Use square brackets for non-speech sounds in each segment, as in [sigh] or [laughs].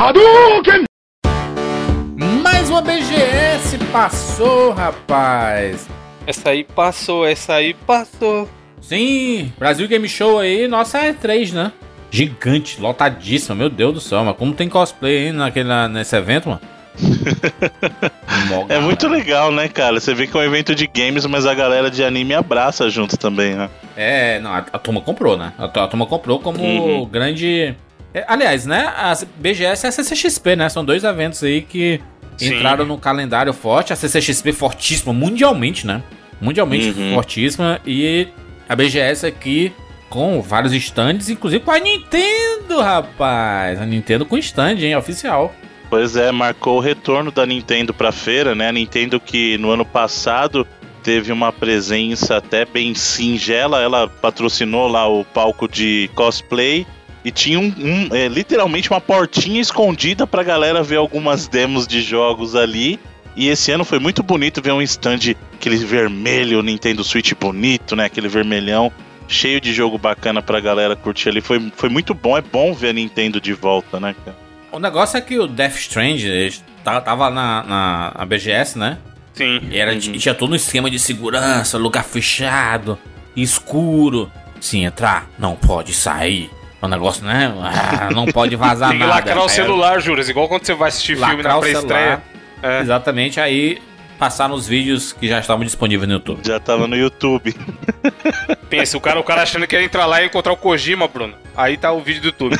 Hadouken! Mais uma BGS passou, rapaz. Essa aí passou, essa aí passou. Sim, Brasil Game Show aí, nossa é 3, né? Gigante, lotadíssima, meu Deus do céu, mas como tem cosplay aí naquele, nesse evento, mano? [laughs] é muito legal, né, cara? Você vê que é um evento de games, mas a galera de anime abraça junto também, né? É, não, a, a turma comprou, né? A, a turma comprou como uhum. grande. É, aliás, né? A BGS e a CCXP, né? São dois eventos aí que Sim. entraram no calendário forte. A CCXP fortíssima mundialmente, né? Mundialmente uhum. fortíssima. E a BGS aqui com vários stands, inclusive com a Nintendo, rapaz. A Nintendo com stand, hein? Oficial. Pois é, marcou o retorno da Nintendo pra feira, né? A Nintendo que no ano passado teve uma presença até bem singela, ela patrocinou lá o palco de cosplay e tinha um, um é, literalmente uma portinha escondida pra galera ver algumas demos de jogos ali. E esse ano foi muito bonito ver um stand, aquele vermelho Nintendo Switch bonito, né? Aquele vermelhão, cheio de jogo bacana pra galera curtir ali. Foi, foi muito bom, é bom ver a Nintendo de volta, né, cara? O negócio é que o Death Strange tava na, na, na BGS, né? Sim. E era, uhum. tinha todo um esquema de segurança, lugar fechado, escuro. Sim, entrar, não pode sair. O negócio, né? Ah, não pode vazar Tem [laughs] nada. Tem que lacrar o celular, Juras, igual quando você vai assistir lacrar filme na pré-estreia. É. Exatamente, aí passaram os vídeos que já estavam disponíveis no YouTube. Já tava no YouTube. [laughs] Pensa, o cara, o cara achando que ia entrar lá e encontrar o Kojima, Bruno. Aí tá o vídeo do YouTube.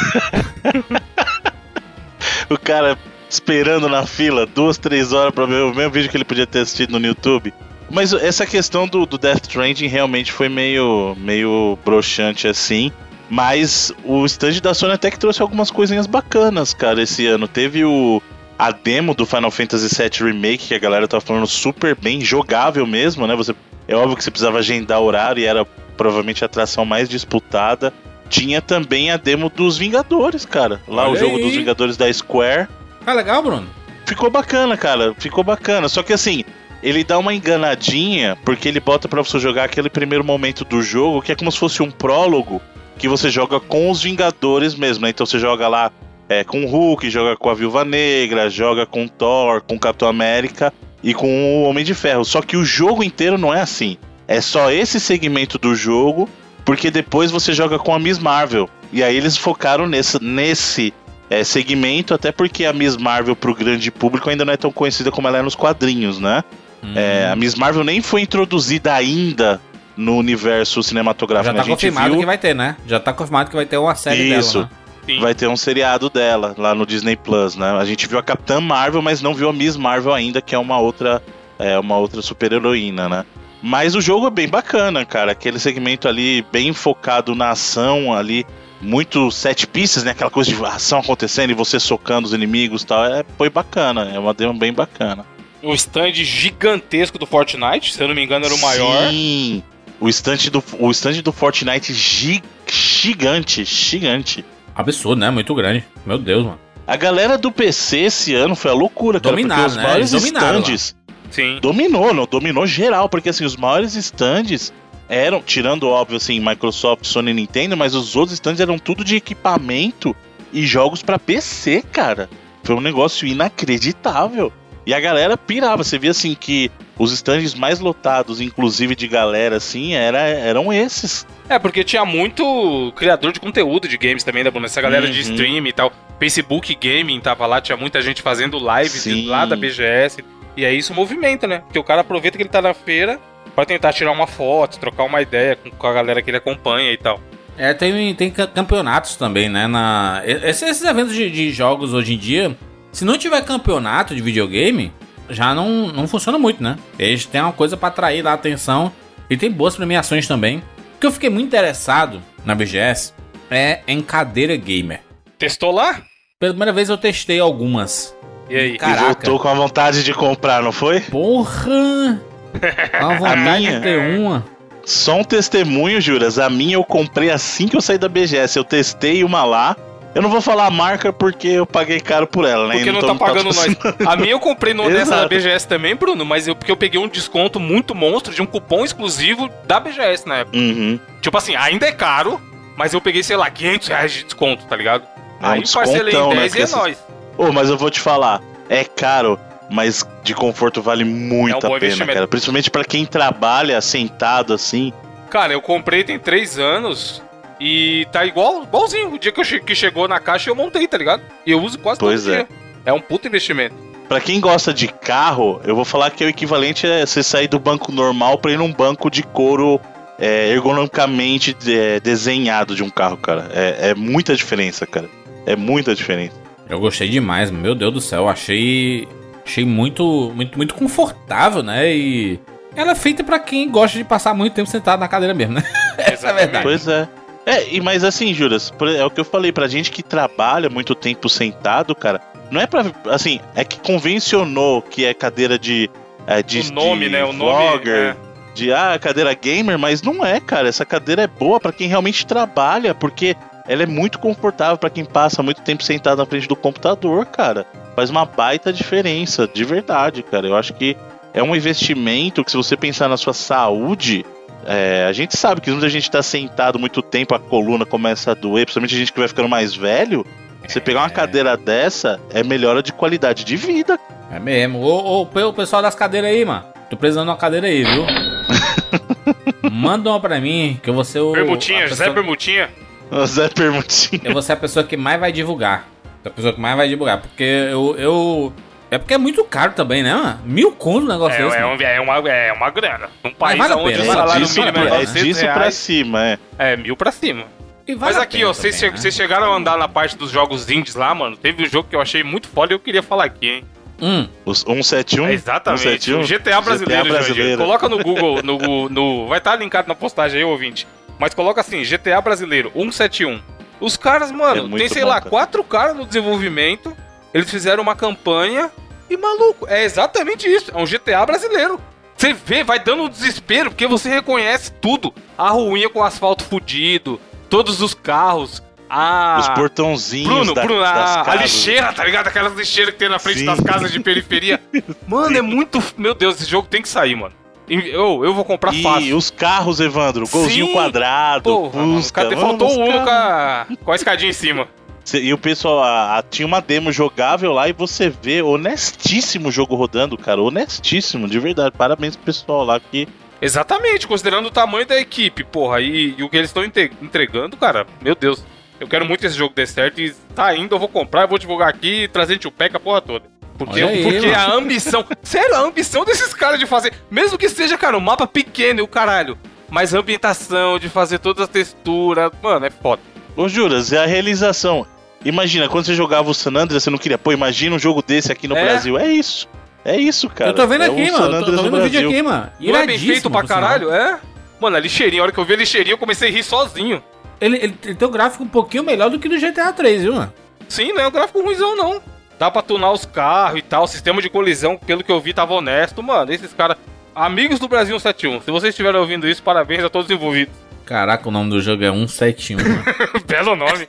[laughs] o cara esperando na fila duas, três horas pra ver o mesmo vídeo que ele podia ter assistido no YouTube. Mas essa questão do, do Death Stranding realmente foi meio, meio broxante assim. Mas o stand da Sony até que trouxe algumas coisinhas bacanas, cara, esse ano. Teve o a demo do Final Fantasy VII Remake, que a galera tá falando super bem, jogável mesmo, né? Você, é óbvio que você precisava agendar horário e era provavelmente a atração mais disputada. Tinha também a demo dos Vingadores, cara. Lá Olha o jogo aí. dos Vingadores da Square. Ah, legal, Bruno. Ficou bacana, cara. Ficou bacana. Só que assim, ele dá uma enganadinha, porque ele bota para você jogar aquele primeiro momento do jogo, que é como se fosse um prólogo, que você joga com os Vingadores mesmo, né? Então você joga lá é, com o Hulk, joga com a Viúva Negra, joga com Thor, com Capitão América e com o Homem de Ferro. Só que o jogo inteiro não é assim. É só esse segmento do jogo porque depois você joga com a Miss Marvel. E aí eles focaram nesse, nesse é, segmento, até porque a Miss Marvel pro grande público ainda não é tão conhecida como ela é nos quadrinhos, né? Hum. É, a Miss Marvel nem foi introduzida ainda no universo cinematográfico. Já tá confirmado viu... que vai ter, né? Já tá confirmado que vai ter uma série Isso. dela. Né? Vai ter um seriado dela lá no Disney Plus, né? A gente viu a Capitã Marvel, mas não viu a Miss Marvel ainda, que é uma outra, é uma outra super heroína, né? Mas o jogo é bem bacana, cara. Aquele segmento ali bem focado na ação ali, muito set pieces, né? Aquela coisa de ação acontecendo e você socando os inimigos e tal. É, foi bacana, é uma demo bem bacana. O stand gigantesco do Fortnite, se eu não me engano, era o maior. Sim, o stand do, o stand do Fortnite gi, gigante, gigante. Absurdo, né? Muito grande. Meu Deus, mano. A galera do PC esse ano foi a loucura, cara. Dominaram, porque os né? maiores stands Sim. Dominou, não dominou geral, porque assim, os maiores stands eram, tirando óbvio assim, Microsoft, Sony e Nintendo, mas os outros stands eram tudo de equipamento e jogos para PC, cara. Foi um negócio inacreditável. E a galera pirava, você via assim que os stands mais lotados, inclusive de galera assim, era, eram esses. É, porque tinha muito criador de conteúdo de games também, da né, Essa galera uhum. de stream e tal. Facebook Gaming tava lá, tinha muita gente fazendo live lá da BGS. E aí isso movimenta, né? Porque o cara aproveita que ele tá na feira para tentar tirar uma foto, trocar uma ideia com a galera que ele acompanha e tal. É, tem, tem campeonatos também, né? Na, esses, eventos de, de, jogos hoje em dia, se não tiver campeonato de videogame, já não, não funciona muito, né? Eles têm uma coisa para atrair lá a atenção e tem boas premiações também. O que eu fiquei muito interessado na BGS é em cadeira gamer. Testou lá? Pela primeira vez eu testei algumas. E aí? Caraca. E voltou com a vontade de comprar, não foi? Porra! [laughs] A vontade a de ter uma. Só um testemunho, Juras. A minha eu comprei assim que eu saí da BGS. Eu testei uma lá. Eu não vou falar a marca porque eu paguei caro por ela, né? Porque não, não tá pagando nós. A minha eu comprei no [laughs] dessa da BGS também, Bruno, mas eu, porque eu peguei um desconto muito monstro de um cupom exclusivo da BGS na época. Uhum. Tipo assim, ainda é caro, mas eu peguei, sei lá, 500 reais de desconto, tá ligado? É um Aí parcelei em 10 né? e é nóis. Ô, mas eu vou te falar, é caro, mas de conforto vale muito É um a pena, cara. Principalmente pra quem trabalha sentado assim. Cara, eu comprei tem três anos e tá igual, igualzinho. O dia que, eu che- que chegou na caixa eu montei, tá ligado? E eu uso quase Pois todo é. dia. É um puto investimento. Pra quem gosta de carro, eu vou falar que o equivalente é você sair do banco normal pra ir num banco de couro é, ergonomicamente é, desenhado de um carro, cara. É, é muita diferença, cara. É muita diferença. Eu gostei demais, meu Deus do céu. Achei. Achei muito, muito, muito confortável, né? E. Ela é feita pra quem gosta de passar muito tempo sentado na cadeira mesmo, né? [laughs] Essa é a verdade. Pois é. É, e, mas assim, Juras, é o que eu falei, pra gente que trabalha muito tempo sentado, cara, não é pra. Assim, é que convencionou que é cadeira de. É, de o nome, de né? O nome. vlogger, é. de ah, cadeira gamer, mas não é, cara. Essa cadeira é boa pra quem realmente trabalha, porque ela é muito confortável pra quem passa muito tempo sentado na frente do computador, cara. Faz uma baita diferença, de verdade, cara. Eu acho que é um investimento que, se você pensar na sua saúde, é, a gente sabe que quando a gente tá sentado muito tempo, a coluna começa a doer, principalmente a gente que vai ficando mais velho. Você pegar uma cadeira dessa é melhora de qualidade de vida. É mesmo. Ô, ô, o pessoal das cadeiras aí, mano. Tô precisando de uma cadeira aí, viu? [laughs] Manda uma pra mim, que eu vou ser o. Permutinha, pessoa- Permutinha. O Zé Permutinho. Eu vou ser a pessoa que mais vai divulgar. A pessoa que mais vai divulgar. Porque eu. eu... É porque é muito caro também, né, mano? Mil conto o negócio É, desse. é, um- é uma, é uma grana. Num país vale a onde pena, o salário disso, mínimo é pra- é 900 disso pra reais, cima, é. é mil pra cima. E vale Mas aqui, ó, vocês, che- né? chegaram a andar na parte dos jogos indies lá, mano. Teve um jogo que eu achei muito foda e eu queria falar aqui, hein? Hum, Os 171? É exatamente. 171? O GTA brasileiro, GTA brasileiro. Coloca no Google, no, no- vai estar linkado na postagem aí, ouvinte. Mas coloca assim, GTA brasileiro 171. Os caras, É mano, muito tem, sei bom, lá, cara. quatro caras no desenvolvimento. Eles fizeram uma campanha e, maluco, é exatamente isso. É um GTA brasileiro. Você vê, vai dando um desespero, porque você reconhece tudo. A ruinha com o asfalto fudido, todos os carros, a... Os portõezinhos Bruno, da, Bruno, a, a lixeira, tá ligado? Aquelas lixeiras que tem na frente Sim. das casas de periferia. [laughs] Mano, é muito. Meu Deus, esse jogo tem que sair, mano. E Eu, eu vou comprar E fácil. os carros, Evandro, golzinho Sim, quadrado, Porra, mano, Fusca, cadê? mano, Faltou os o Uno com a, com a escadinha em cima. E o pessoal, a- a- tinha uma demo jogável lá e você vê honestíssimo o jogo rodando, cara. Honestíssimo, de verdade. Parabéns pro pessoal lá que. Exatamente, considerando o tamanho da equipe, porra, e, e o que eles estão entregando, cara, meu Deus. Eu quero muito que esse jogo dê certo e tá indo, eu vou comprar, eu vou divulgar aqui e trazer Peca a porra toda. Porque, aí, porque mano. a ambição. sério, a ambição desses caras de fazer. Mesmo que seja, cara, um mapa pequeno e o caralho. Mas a ambientação, de fazer todas as texturas. Mano, é foda. Ô, Juras, é a realização. Imagina, quando você jogava o San Andreas, você não queria, pô, imagina um jogo desse aqui no É. Brasil. É isso. É isso, cara. eu tô vendo é aqui, mano. Eu tô, tô no vendo o vídeo Brasil. aqui, mano. Não é bem feito pra caralho? É? Mano, a lixeirinha, a hora que eu vi a lixeirinha, eu comecei a rir sozinho. Ele, ele, ele tem um gráfico um pouquinho melhor do que do GTA 3, viu, mano? Sim, não é um gráfico ruimzão, não. Dá pra tunar os carros e tal. O sistema de colisão, pelo que eu vi, tava honesto. Mano, esses caras. Amigos do Brasil 71, se vocês estiverem ouvindo isso, parabéns a todos os envolvidos. Caraca, o nome do jogo é 171. mano. [laughs] Belo nome.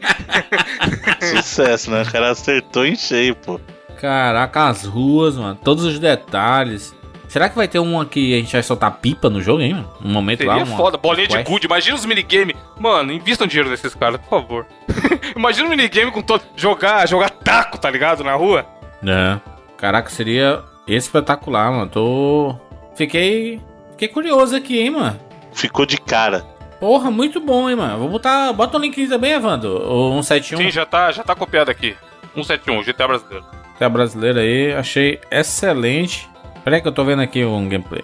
[laughs] Sucesso, né? O cara acertou em cheio, pô. Caraca, as ruas, mano. Todos os detalhes. Será que vai ter um que a gente vai soltar pipa no jogo, hein, mano? Um momento lá. Seria uma- foda, bolinha de gude. Imagina os minigame. Mano, invistam dinheiro nesses caras, por favor. [laughs] Imagina um minigame com todo. Jogar, jogar taco, tá ligado? Na rua. É. Caraca, seria espetacular, mano. Tô. Fiquei. Fiquei curioso aqui, hein, mano. Ficou de cara. Porra, muito bom, hein, mano. Vou botar. Bota o link aí também, Evandro. O 171. Sim, já tá, já tá copiado aqui. 171, GTA brasileiro. Até a brasileira aí, achei excelente. Peraí que eu tô vendo aqui um gameplay.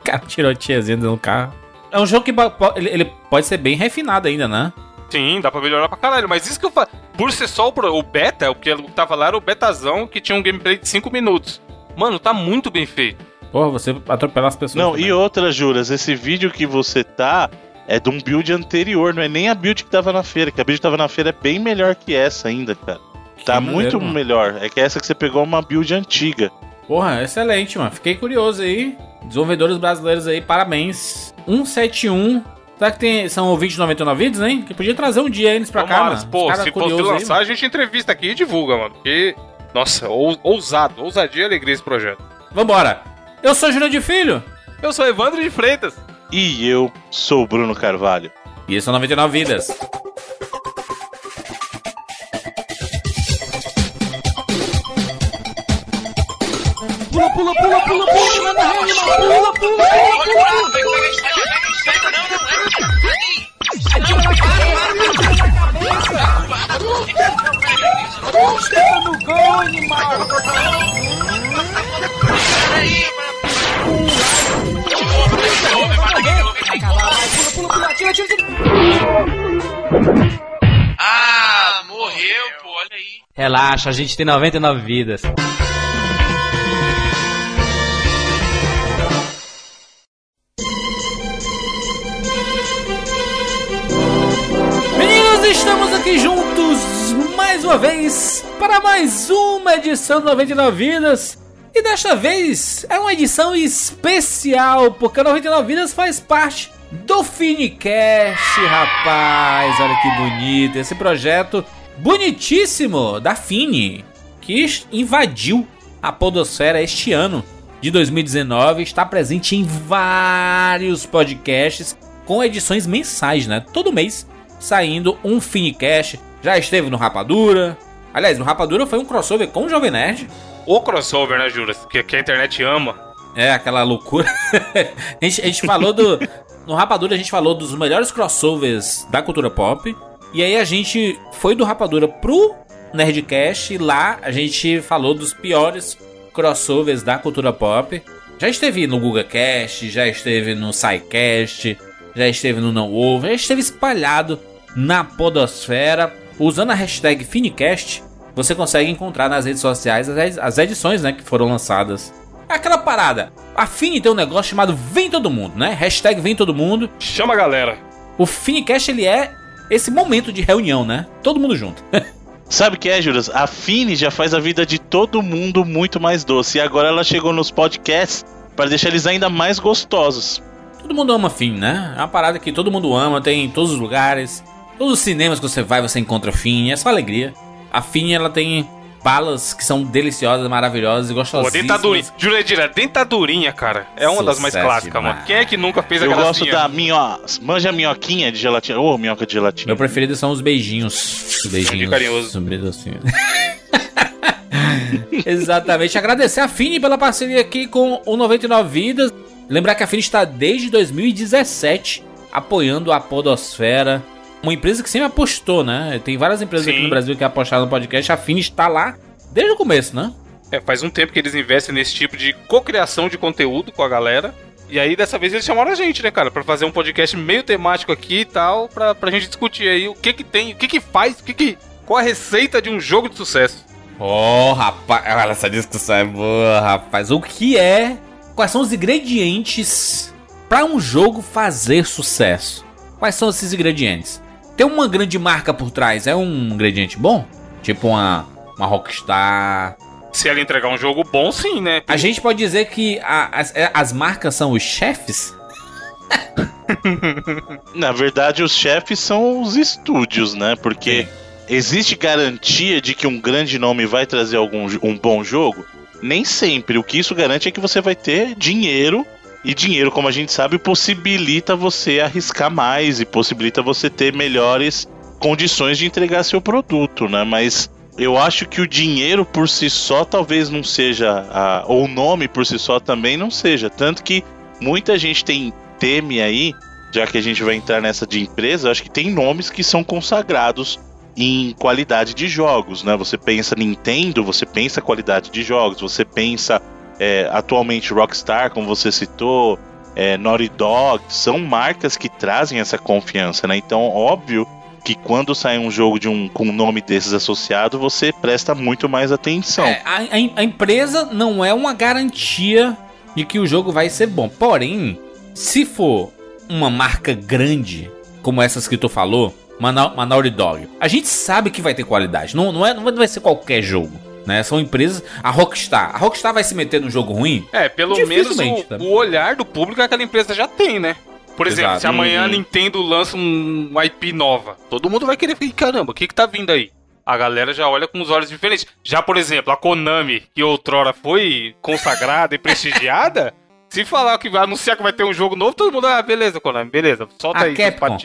o [laughs] cara tirou a tiazinha no carro. É um jogo que ele, ele pode ser bem refinado ainda, né? Sim, dá pra melhorar pra caralho. Mas isso que eu falo. Por ser só o beta, o que tava lá era o betazão que tinha um gameplay de 5 minutos. Mano, tá muito bem feito. Porra, você atropelar as pessoas. Não, também. e outra, Juras, esse vídeo que você tá é de um build anterior, não é nem a build que tava na feira, que a build que tava na feira é bem melhor que essa ainda, cara. Que Tá maneiro, muito mano. melhor. É que essa que você pegou é uma build antiga. Porra, excelente, mano. Fiquei curioso aí. Desenvolvedores brasileiros aí, parabéns. 171. Será que tem, são ouvintes de 99 vídeos, hein? Que podia trazer um dia eles pra cá, Tomara, mano. pô, se aí, lançar, a gente entrevista aqui e divulga, mano. Porque, nossa, ou- ousado, ousadia e alegria esse projeto. Vambora. Eu sou Júnior de Filho. Eu sou Evandro de Freitas. E eu sou o Bruno Carvalho. E esse é o 99 Vidas. pula, pula, pula, pula, na animal, pula, pula, pula, pula. Chega no gol, animal! Peraí, ah, morreu, pô, olha aí. Relaxa, a gente tem 99 vidas. Meninos, estamos aqui juntos mais uma vez para mais uma edição do 99 Vidas. E desta vez é uma edição especial, porque a 99 Vidas faz parte do Finicast, rapaz. Olha que bonito. Esse projeto bonitíssimo da Fini, que invadiu a Podosfera este ano de 2019, está presente em vários podcasts com edições mensais, né? Todo mês saindo um Finicast. Já esteve no Rapadura. Aliás, no Rapadura foi um crossover com o Jovem Nerd o crossover, né, Juras? Que, que a internet ama. É, aquela loucura. [laughs] a, gente, a gente falou do. No Rapadura a gente falou dos melhores crossovers da cultura pop. E aí a gente foi do Rapadura pro Nerdcast e lá a gente falou dos piores crossovers da cultura pop. Já esteve no GugaCast, já esteve no SciCast, já esteve no Não Ovo, já esteve espalhado na podosfera. Usando a hashtag Finicast, você consegue encontrar nas redes sociais as edições né, que foram lançadas. É aquela parada. A Fini tem um negócio chamado Vem Todo Mundo, né? Hashtag Vem Todo Mundo. Chama a galera. O Finicast, ele é esse momento de reunião, né? Todo mundo junto. [laughs] Sabe o que é, Juras? A Fini já faz a vida de todo mundo muito mais doce. E agora ela chegou nos podcasts para deixar eles ainda mais gostosos. Todo mundo ama Fini, né? É uma parada que todo mundo ama, tem em todos os lugares. Todos os cinemas que você vai, você encontra Fini. É só alegria. A Fini, ela tem balas que são deliciosas, maravilhosas e gostosas. dentadurinha. Dentadurinha, cara. É uma Sucesso das mais clássicas, demais. mano. Quem é que nunca fez Eu gosto da minho... Manja minhoquinha de gelatina. Ô, oh, minhoca de gelatina. Meu preferido são os beijinhos. Os beijinhos. carinhoso. [laughs] Exatamente. Agradecer a Fini pela parceria aqui com o 99 Vidas. Lembrar que a Fini está desde 2017 apoiando a Podosfera uma empresa que sempre apostou, né? Tem várias empresas Sim. aqui no Brasil que apostaram no podcast. A Fini está lá desde o começo, né? É, faz um tempo que eles investem nesse tipo de cocriação de conteúdo com a galera. E aí, dessa vez, eles chamaram a gente, né, cara, pra fazer um podcast meio temático aqui e tal, pra, pra gente discutir aí o que que tem, o que que faz, o que que. Qual a receita de um jogo de sucesso? Oh, rapaz, olha, essa discussão é boa, rapaz. O que é? Quais são os ingredientes para um jogo fazer sucesso? Quais são esses ingredientes? Ter uma grande marca por trás é um ingrediente bom? Tipo uma, uma Rockstar. Se ela entregar um jogo bom, sim, né? A gente pode dizer que a, as, é, as marcas são os chefes? [laughs] Na verdade, os chefes são os estúdios, né? Porque sim. existe garantia de que um grande nome vai trazer algum um bom jogo? Nem sempre. O que isso garante é que você vai ter dinheiro e dinheiro, como a gente sabe, possibilita você arriscar mais e possibilita você ter melhores condições de entregar seu produto, né? Mas eu acho que o dinheiro por si só talvez não seja, a, ou o nome por si só também não seja. Tanto que muita gente tem teme aí, já que a gente vai entrar nessa de empresa, acho que tem nomes que são consagrados em qualidade de jogos, né? Você pensa Nintendo, você pensa qualidade de jogos, você pensa é, atualmente Rockstar, como você citou, é, Naughty Dog, são marcas que trazem essa confiança, né? Então, óbvio que quando sai um jogo de um, com um nome desses associado, você presta muito mais atenção. É, a, a, empresa não é uma garantia de que o jogo vai ser bom. Porém, se for uma marca grande, como essas que tu falou, Naughty Dog, a gente sabe que vai ter qualidade. Não, não, é, não vai ser qualquer jogo né? São empresas. A Rockstar. A Rockstar vai se meter no jogo ruim? É, pelo menos o, tá? o, olhar do público aquela empresa já tem, né? Por exemplo, Exato. se amanhã a Nintendo lança um IP nova, todo mundo vai querer ficar, caramba, o que que tá vindo aí? A galera já olha com os olhos diferentes. Já, por exemplo, a Konami, que outrora foi consagrada e [laughs] prestigiada, se falar que vai anunciar que vai ter um jogo novo, todo mundo, ah, beleza, Konami, beleza, solta a aí, Capcom.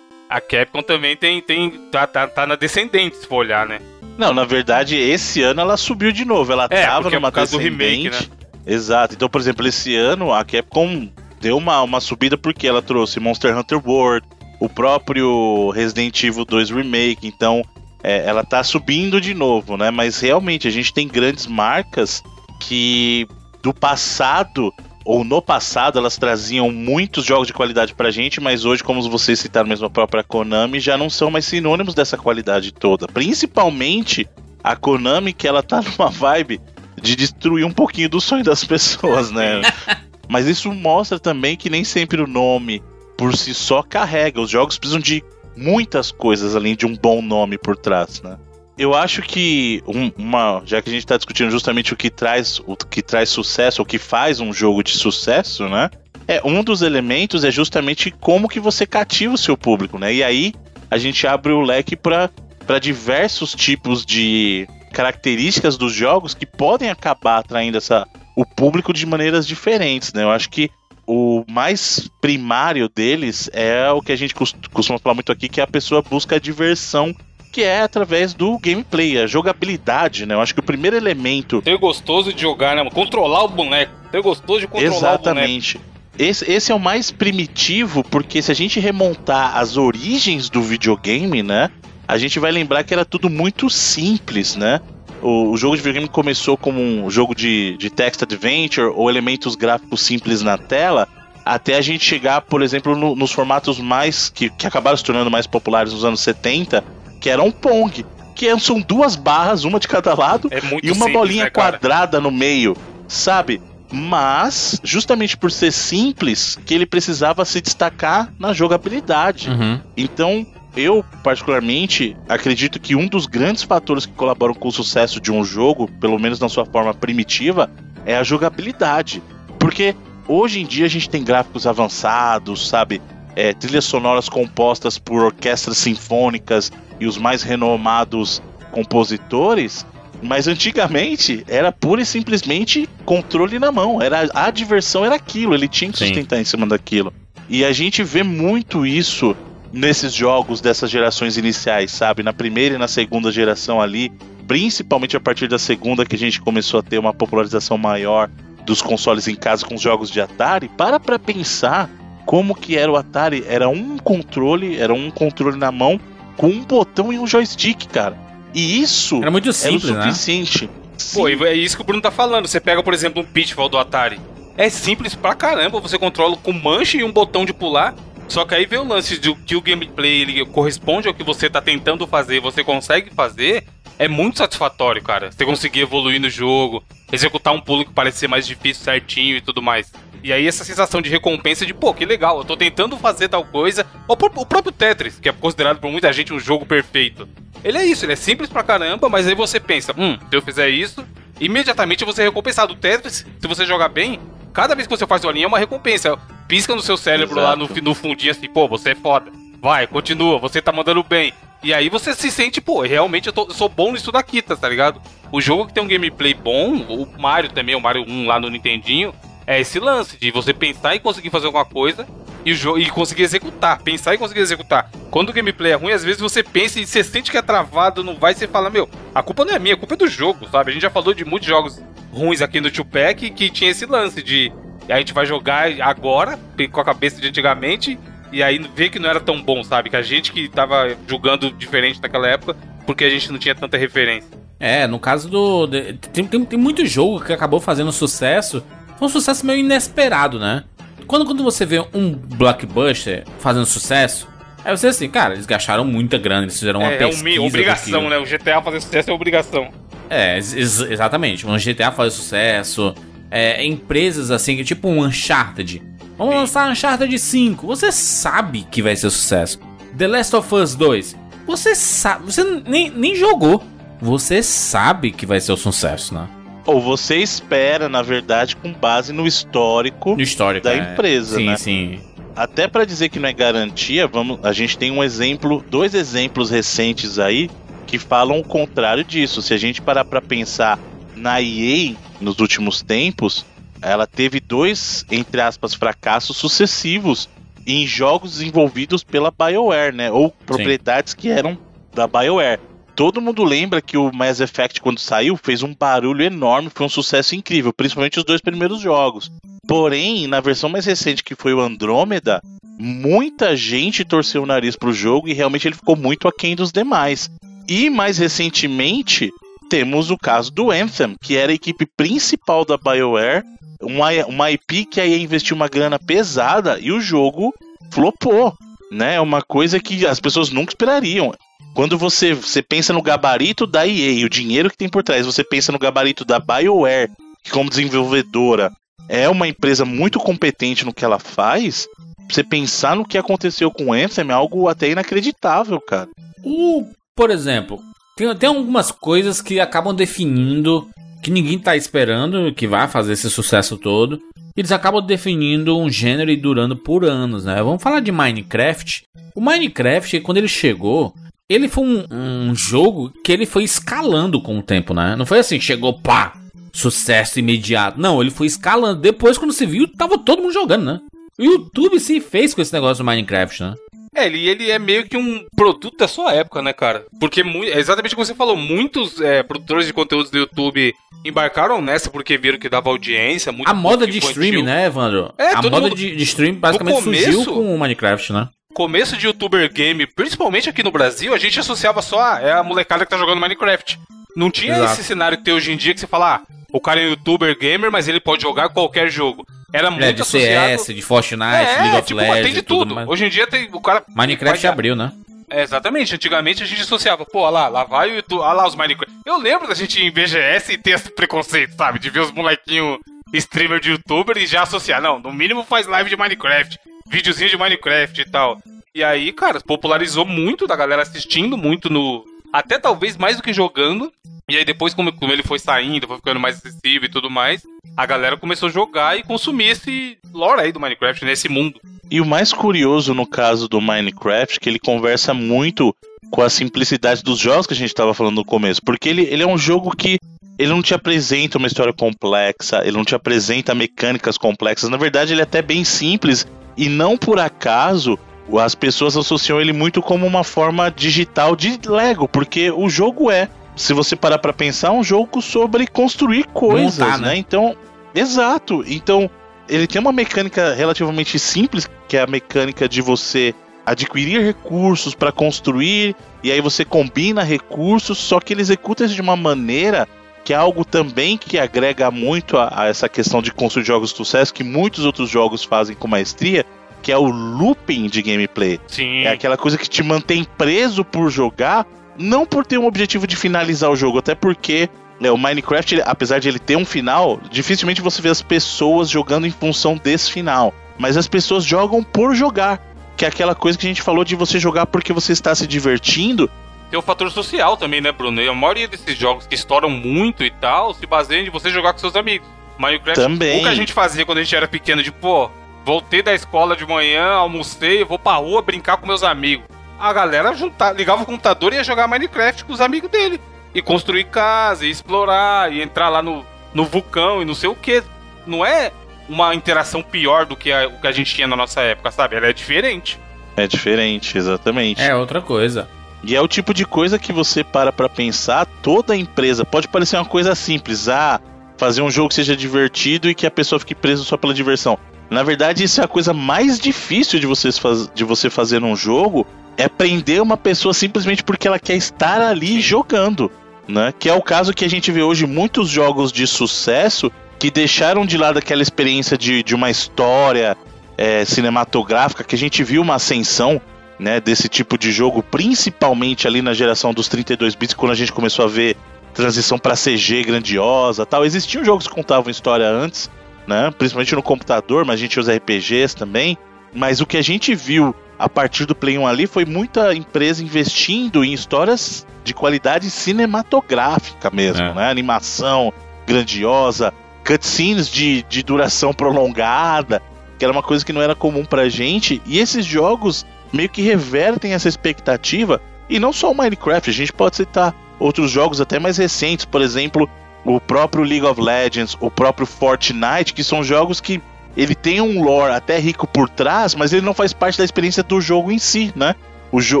A Capcom também tem, tem tá, tá, tá na descendente, se for olhar, né? Não, na verdade, esse ano ela subiu de novo. Ela é, tava numa por causa do remake, né? Exato. Então, por exemplo, esse ano a Capcom deu uma, uma subida porque ela trouxe Monster Hunter World, o próprio Resident Evil 2 Remake, então é, ela tá subindo de novo, né? Mas realmente a gente tem grandes marcas que do passado ou no passado elas traziam muitos jogos de qualidade pra gente, mas hoje, como vocês citaram mesmo a própria Konami, já não são mais sinônimos dessa qualidade toda. Principalmente a Konami, que ela tá [laughs] numa vibe de destruir um pouquinho do sonho das pessoas, né? [laughs] mas isso mostra também que nem sempre o nome por si só carrega. Os jogos precisam de muitas coisas além de um bom nome por trás, né? Eu acho que um, uma, já que a gente está discutindo justamente o que traz o que traz sucesso, o que faz um jogo de sucesso, né? É um dos elementos é justamente como que você cativa o seu público, né? E aí a gente abre o leque para para diversos tipos de características dos jogos que podem acabar atraindo essa, o público de maneiras diferentes, né? Eu acho que o mais primário deles é o que a gente costuma falar muito aqui, que é a pessoa busca a diversão que é através do gameplay, a jogabilidade, né? Eu acho que o primeiro elemento. Ter gostoso de jogar, né? Controlar o boneco. Ter gostoso de controlar Exatamente. o boneco. Esse, esse é o mais primitivo, porque se a gente remontar as origens do videogame, né? A gente vai lembrar que era tudo muito simples, né? O, o jogo de videogame começou como um jogo de, de text adventure ou elementos gráficos simples na tela, até a gente chegar, por exemplo, no, nos formatos mais que, que acabaram se tornando mais populares nos anos 70, que era um Pong. Que são duas barras, uma de cada lado, é e uma simples, bolinha né, quadrada no meio, sabe? Mas, justamente por ser simples, que ele precisava se destacar na jogabilidade. Uhum. Então, eu, particularmente, acredito que um dos grandes fatores que colaboram com o sucesso de um jogo, pelo menos na sua forma primitiva, é a jogabilidade. Porque hoje em dia a gente tem gráficos avançados, sabe? É, trilhas sonoras compostas por orquestras sinfônicas e os mais renomados compositores, mas antigamente era pura e simplesmente controle na mão. Era a diversão era aquilo, ele tinha que Sim. sustentar em cima daquilo. E a gente vê muito isso nesses jogos dessas gerações iniciais, sabe? Na primeira e na segunda geração ali, principalmente a partir da segunda que a gente começou a ter uma popularização maior dos consoles em casa com os jogos de Atari. Para pra pensar como que era o Atari, era um controle, era um controle na mão com um botão e um joystick, cara. E isso era muito simples, era o né? suficiente. Né? Pô, é isso que o Bruno tá falando. Você pega, por exemplo, um Pitfall do Atari. É simples pra caramba, você controla com manche e um botão de pular. Só que aí vem o lance de que o gameplay ele corresponde ao que você tá tentando fazer, você consegue fazer, é muito satisfatório, cara. Você conseguir evoluir no jogo, executar um pulo que parece ser mais difícil certinho e tudo mais. E aí essa sensação de recompensa de, pô, que legal, eu tô tentando fazer tal coisa. O próprio Tetris, que é considerado por muita gente um jogo perfeito. Ele é isso, ele é simples pra caramba, mas aí você pensa, hum, se eu fizer isso, imediatamente você é recompensado. O Tetris, se você jogar bem, cada vez que você faz uma linha é uma recompensa. Pisca no seu cérebro Exato. lá no, no fundinho assim, pô, você é foda. Vai, continua, você tá mandando bem. E aí você se sente, pô, realmente eu, tô, eu sou bom nisso daqui, tá ligado? O jogo que tem um gameplay bom, o Mario também, o Mario 1 lá no Nintendinho, é esse lance de você pensar e conseguir fazer alguma coisa e, o e conseguir executar. Pensar e conseguir executar. Quando o gameplay é ruim, às vezes você pensa e você sente que é travado, não vai, você fala, meu, a culpa não é minha, a culpa é do jogo, sabe? A gente já falou de muitos jogos ruins aqui no Tupac que tinha esse lance de a gente vai jogar agora, com a cabeça de antigamente, e aí vê que não era tão bom, sabe? Que a gente que tava julgando diferente naquela época, porque a gente não tinha tanta referência. É, no caso do. Tem, tem, tem muito jogo que acabou fazendo sucesso foi um sucesso meio inesperado, né? Quando, quando você vê um blockbuster fazendo sucesso, aí você assim, cara, eles gastaram muita grana, eles fizeram uma é, pesquisa. É uma obrigação, né? O GTA fazer sucesso é obrigação. É, ex exatamente. Um GTA fazer sucesso. É, empresas assim, que tipo um Uncharted. Vamos Sim. lançar Uncharted 5. Você sabe que vai ser sucesso. The Last of Us 2. Você sabe. Você nem, nem jogou. Você sabe que vai ser o sucesso, né? Ou você espera, na verdade, com base no histórico, no histórico da é. empresa, sim, né? Sim, Até para dizer que não é garantia, vamos, a gente tem um exemplo, dois exemplos recentes aí que falam o contrário disso. Se a gente parar para pensar na EA nos últimos tempos, ela teve dois, entre aspas, fracassos sucessivos em jogos desenvolvidos pela BioWare, né? Ou propriedades Sim. que eram da BioWare. Todo mundo lembra que o Mass Effect, quando saiu, fez um barulho enorme, foi um sucesso incrível, principalmente os dois primeiros jogos. Porém, na versão mais recente, que foi o Andrômeda, muita gente torceu o nariz pro jogo e realmente ele ficou muito aquém dos demais. E mais recentemente, temos o caso do Anthem, que era a equipe principal da BioWare, uma, uma IP que aí investiu uma grana pesada e o jogo flopou, né? É uma coisa que as pessoas nunca esperariam. Quando você, você pensa no gabarito da EA, o dinheiro que tem por trás, você pensa no gabarito da BioWare, que como desenvolvedora é uma empresa muito competente no que ela faz, você pensar no que aconteceu com o Anthem é algo até inacreditável, cara. O, por exemplo, tem, tem algumas coisas que acabam definindo que ninguém tá esperando que vai fazer esse sucesso todo. Eles acabam definindo um gênero e durando por anos, né? Vamos falar de Minecraft. O Minecraft, quando ele chegou, ele foi um, um, jogo que ele foi escalando com o tempo, né? Não foi assim, chegou, pá, sucesso imediato. Não, ele foi escalando. Depois, quando se viu, tava todo mundo jogando, né? O YouTube se fez com esse negócio do Minecraft, né? É, ele, ele é meio que um produto da sua época, né, cara? Porque, é exatamente como você falou, muitos é, produtores de conteúdos do YouTube embarcaram nessa porque viram que dava audiência. Muito a moda de streaming, né, Evandro? É, a moda mundo... de, de streaming basicamente começo, surgiu com o Minecraft, né? Começo de youtuber game, principalmente aqui no Brasil, a gente associava só a, é a molecada que tá jogando Minecraft. Não tinha Exato. esse cenário que tem hoje em dia que você fala, ah, o cara é youtuber gamer, mas ele pode jogar qualquer jogo. Era muito é, de associado... CS, de Fortnite, é, League of tipo, Legends, tem de tudo. tudo Hoje em dia tem o cara Minecraft abriu, né? É, exatamente. Antigamente a gente associava, pô, lá, lá vai o YouTube, lá os Minecraft. Eu lembro da gente ir em BGS e ter esse preconceito, sabe? De ver os molequinhos streamer de youtuber e já associar. Não, no mínimo faz live de Minecraft, videozinho de Minecraft e tal. E aí, cara, popularizou muito da galera assistindo muito no. Até talvez mais do que jogando. E aí depois, como, como ele foi saindo, foi ficando mais acessível e tudo mais, a galera começou a jogar e consumir esse lore aí do Minecraft, nesse mundo. E o mais curioso no caso do Minecraft, que ele conversa muito com a simplicidade dos jogos que a gente estava falando no começo. Porque ele, ele é um jogo que ele não te apresenta uma história complexa, ele não te apresenta mecânicas complexas. Na verdade, ele é até bem simples. E não por acaso as pessoas associam ele muito como uma forma digital de Lego, porque o jogo é se você parar para pensar, um jogo sobre construir coisas, Montar, né? né? Então, exato. Então, ele tem uma mecânica relativamente simples, que é a mecânica de você adquirir recursos para construir, e aí você combina recursos, só que ele executa isso de uma maneira que é algo também que agrega muito a, a essa questão de construir jogos de sucesso, que muitos outros jogos fazem com maestria, que é o looping de gameplay. Sim. É aquela coisa que te mantém preso por jogar, não por ter um objetivo de finalizar o jogo, até porque né, o Minecraft, ele, apesar de ele ter um final, dificilmente você vê as pessoas jogando em função desse final. Mas as pessoas jogam por jogar. Que é aquela coisa que a gente falou de você jogar porque você está se divertindo. Tem o fator social também, né, Bruno? E a maioria desses jogos que estouram muito e tal se baseiam em você jogar com seus amigos. Minecraft, também. o que a gente fazia quando a gente era pequeno, de pô, voltei da escola de manhã, almocei, vou pra rua brincar com meus amigos a galera juntar, ligava o computador e ia jogar Minecraft com os amigos dele. E construir casa, e explorar, e entrar lá no, no vulcão e não sei o que. Não é uma interação pior do que a, o que a gente tinha na nossa época, sabe? Ela é diferente. É diferente, exatamente. É outra coisa. E é o tipo de coisa que você para pra pensar, toda empresa, pode parecer uma coisa simples, ah, fazer um jogo que seja divertido e que a pessoa fique presa só pela diversão. Na verdade, isso é a coisa mais difícil de, vocês faz, de você fazer num jogo, é prender uma pessoa simplesmente porque ela quer estar ali jogando, né? Que é o caso que a gente vê hoje muitos jogos de sucesso que deixaram de lado aquela experiência de, de uma história é, cinematográfica que a gente viu uma ascensão né, desse tipo de jogo, principalmente ali na geração dos 32 bits, quando a gente começou a ver transição para CG grandiosa, tal. Existiam jogos que contavam história antes, né, principalmente no computador, mas a gente usa RPGs também. Mas o que a gente viu a partir do Play 1 ali foi muita empresa investindo em histórias de qualidade cinematográfica mesmo, é. né? Animação grandiosa, cutscenes de, de duração prolongada, que era uma coisa que não era comum pra gente. E esses jogos meio que revertem essa expectativa. E não só o Minecraft, a gente pode citar outros jogos até mais recentes, por exemplo, o próprio League of Legends, o próprio Fortnite, que são jogos que ele tem um lore até rico por trás, mas ele não faz parte da experiência do jogo em si, né? o, jo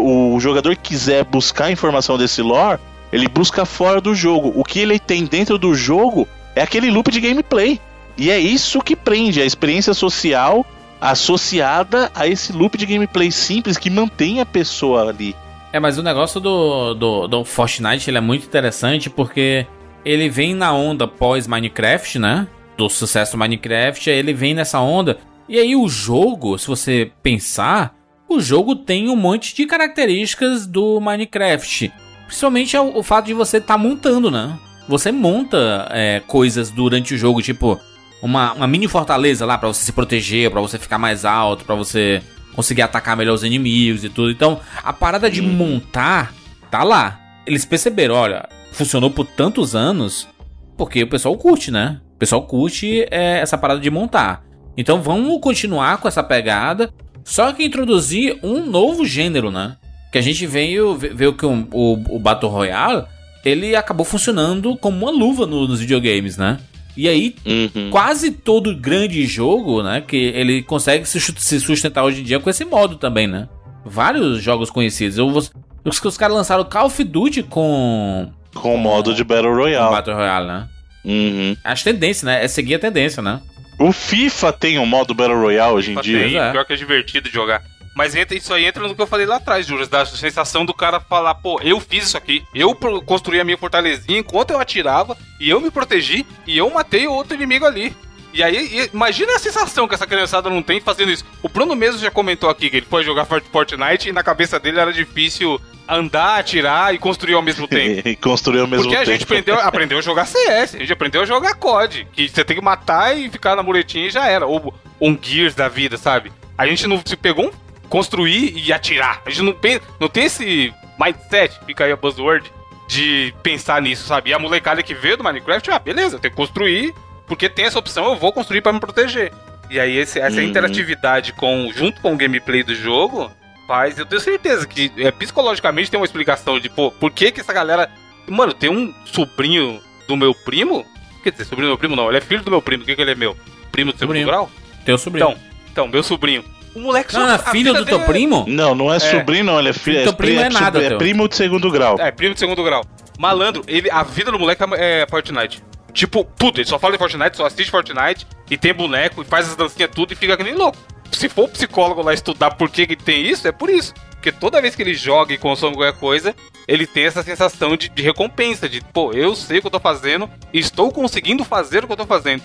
o jogador quiser buscar informação desse lore, ele busca fora do jogo. O que ele tem dentro do jogo é aquele loop de gameplay. E é isso que prende a experiência social associada a esse loop de gameplay simples que mantém a pessoa ali. É, mas o negócio do, do, do Fortnite ele é muito interessante porque ele vem na onda pós-Minecraft, né? Do sucesso do Minecraft, ele vem nessa onda. E aí o jogo, se você pensar, o jogo tem um monte de características do Minecraft. Principalmente o, fato de você estar tá montando, né? Você monta é, coisas durante o jogo, tipo uma, uma mini fortaleza lá para você se proteger, para você ficar mais alto, para você conseguir atacar melhor os inimigos e tudo. Então, a parada de uhum. montar tá lá. Eles perceberam, olha, funcionou por tantos anos porque o pessoal curte, né? O pessoal curte é, essa parada de montar. Então vamos continuar com essa pegada, só que introduzir um novo gênero, né? Que a gente veio ver que o, o, o Battle Royale ele acabou funcionando como uma luva no, nos videogames, né? E aí, uhum. quase todo grande jogo, né? Que ele consegue se sustentar hoje em dia com esse modo também, né? Vários jogos conhecidos. Eu, os, os caras lançaram Call of Duty com. Com o modo de Battle Royale. Battle Royale, né? Uhum. Acho tendência, né? É seguir a tendência, né? O FIFA tem um modo Battle Royale hoje em dia. Tem, é. pior que é divertido de jogar. Mas entra, isso aí entra no que eu falei lá atrás, Júlio, da sensação do cara falar, pô, eu fiz isso aqui, eu construí a minha fortalezinha enquanto eu atirava, e eu me protegi, e eu matei outro inimigo ali. E aí, imagina a sensação que essa criançada não tem fazendo isso. O Bruno mesmo já comentou aqui que ele foi jogar Fortnite e na cabeça dele era difícil andar, atirar e construir ao mesmo tempo. [laughs] e construir ao mesmo Porque tempo. Porque a gente aprendeu, [laughs] aprendeu a jogar CS, a gente aprendeu a jogar COD, que você tem que matar e ficar na muretinha e já era. Ou um Gears da vida, sabe? A gente não se pegou um construir e atirar. A gente não, pensa, não tem esse mindset, fica aí a buzzword, de pensar nisso, sabe? E a molecada que veio do Minecraft, ah, beleza, tem que construir, porque tem essa opção, eu vou construir para me proteger. E aí esse, essa uhum. interatividade com, junto com o gameplay do jogo faz, eu tenho certeza que é, psicologicamente tem uma explicação de, pô, por que que essa galera... Mano, tem um sobrinho do meu primo, quer dizer, sobrinho do meu primo não, ele é filho do meu primo, o que que ele é meu? Primo do sobrinho. grau? Teu sobrinho. Então, então, meu sobrinho. O moleque não, só. é filho do teu é... primo? Não, não é, é, sobrinho, não. Ele é filho. Teu primo é, é nada. É primo de segundo grau. É, primo de segundo grau. Malandro, ele, a vida do moleque é, é Fortnite. Tipo, tudo. Ele só fala de Fortnite, só assiste Fortnite e tem boneco e faz as dancinhas tudo e fica que nem louco. Se for o psicólogo lá estudar por que, que tem isso, é por isso. Porque toda vez que ele joga e consome qualquer coisa, ele tem essa sensação de, de recompensa, de, pô, eu sei o que eu tô fazendo e estou conseguindo fazer o que eu tô fazendo.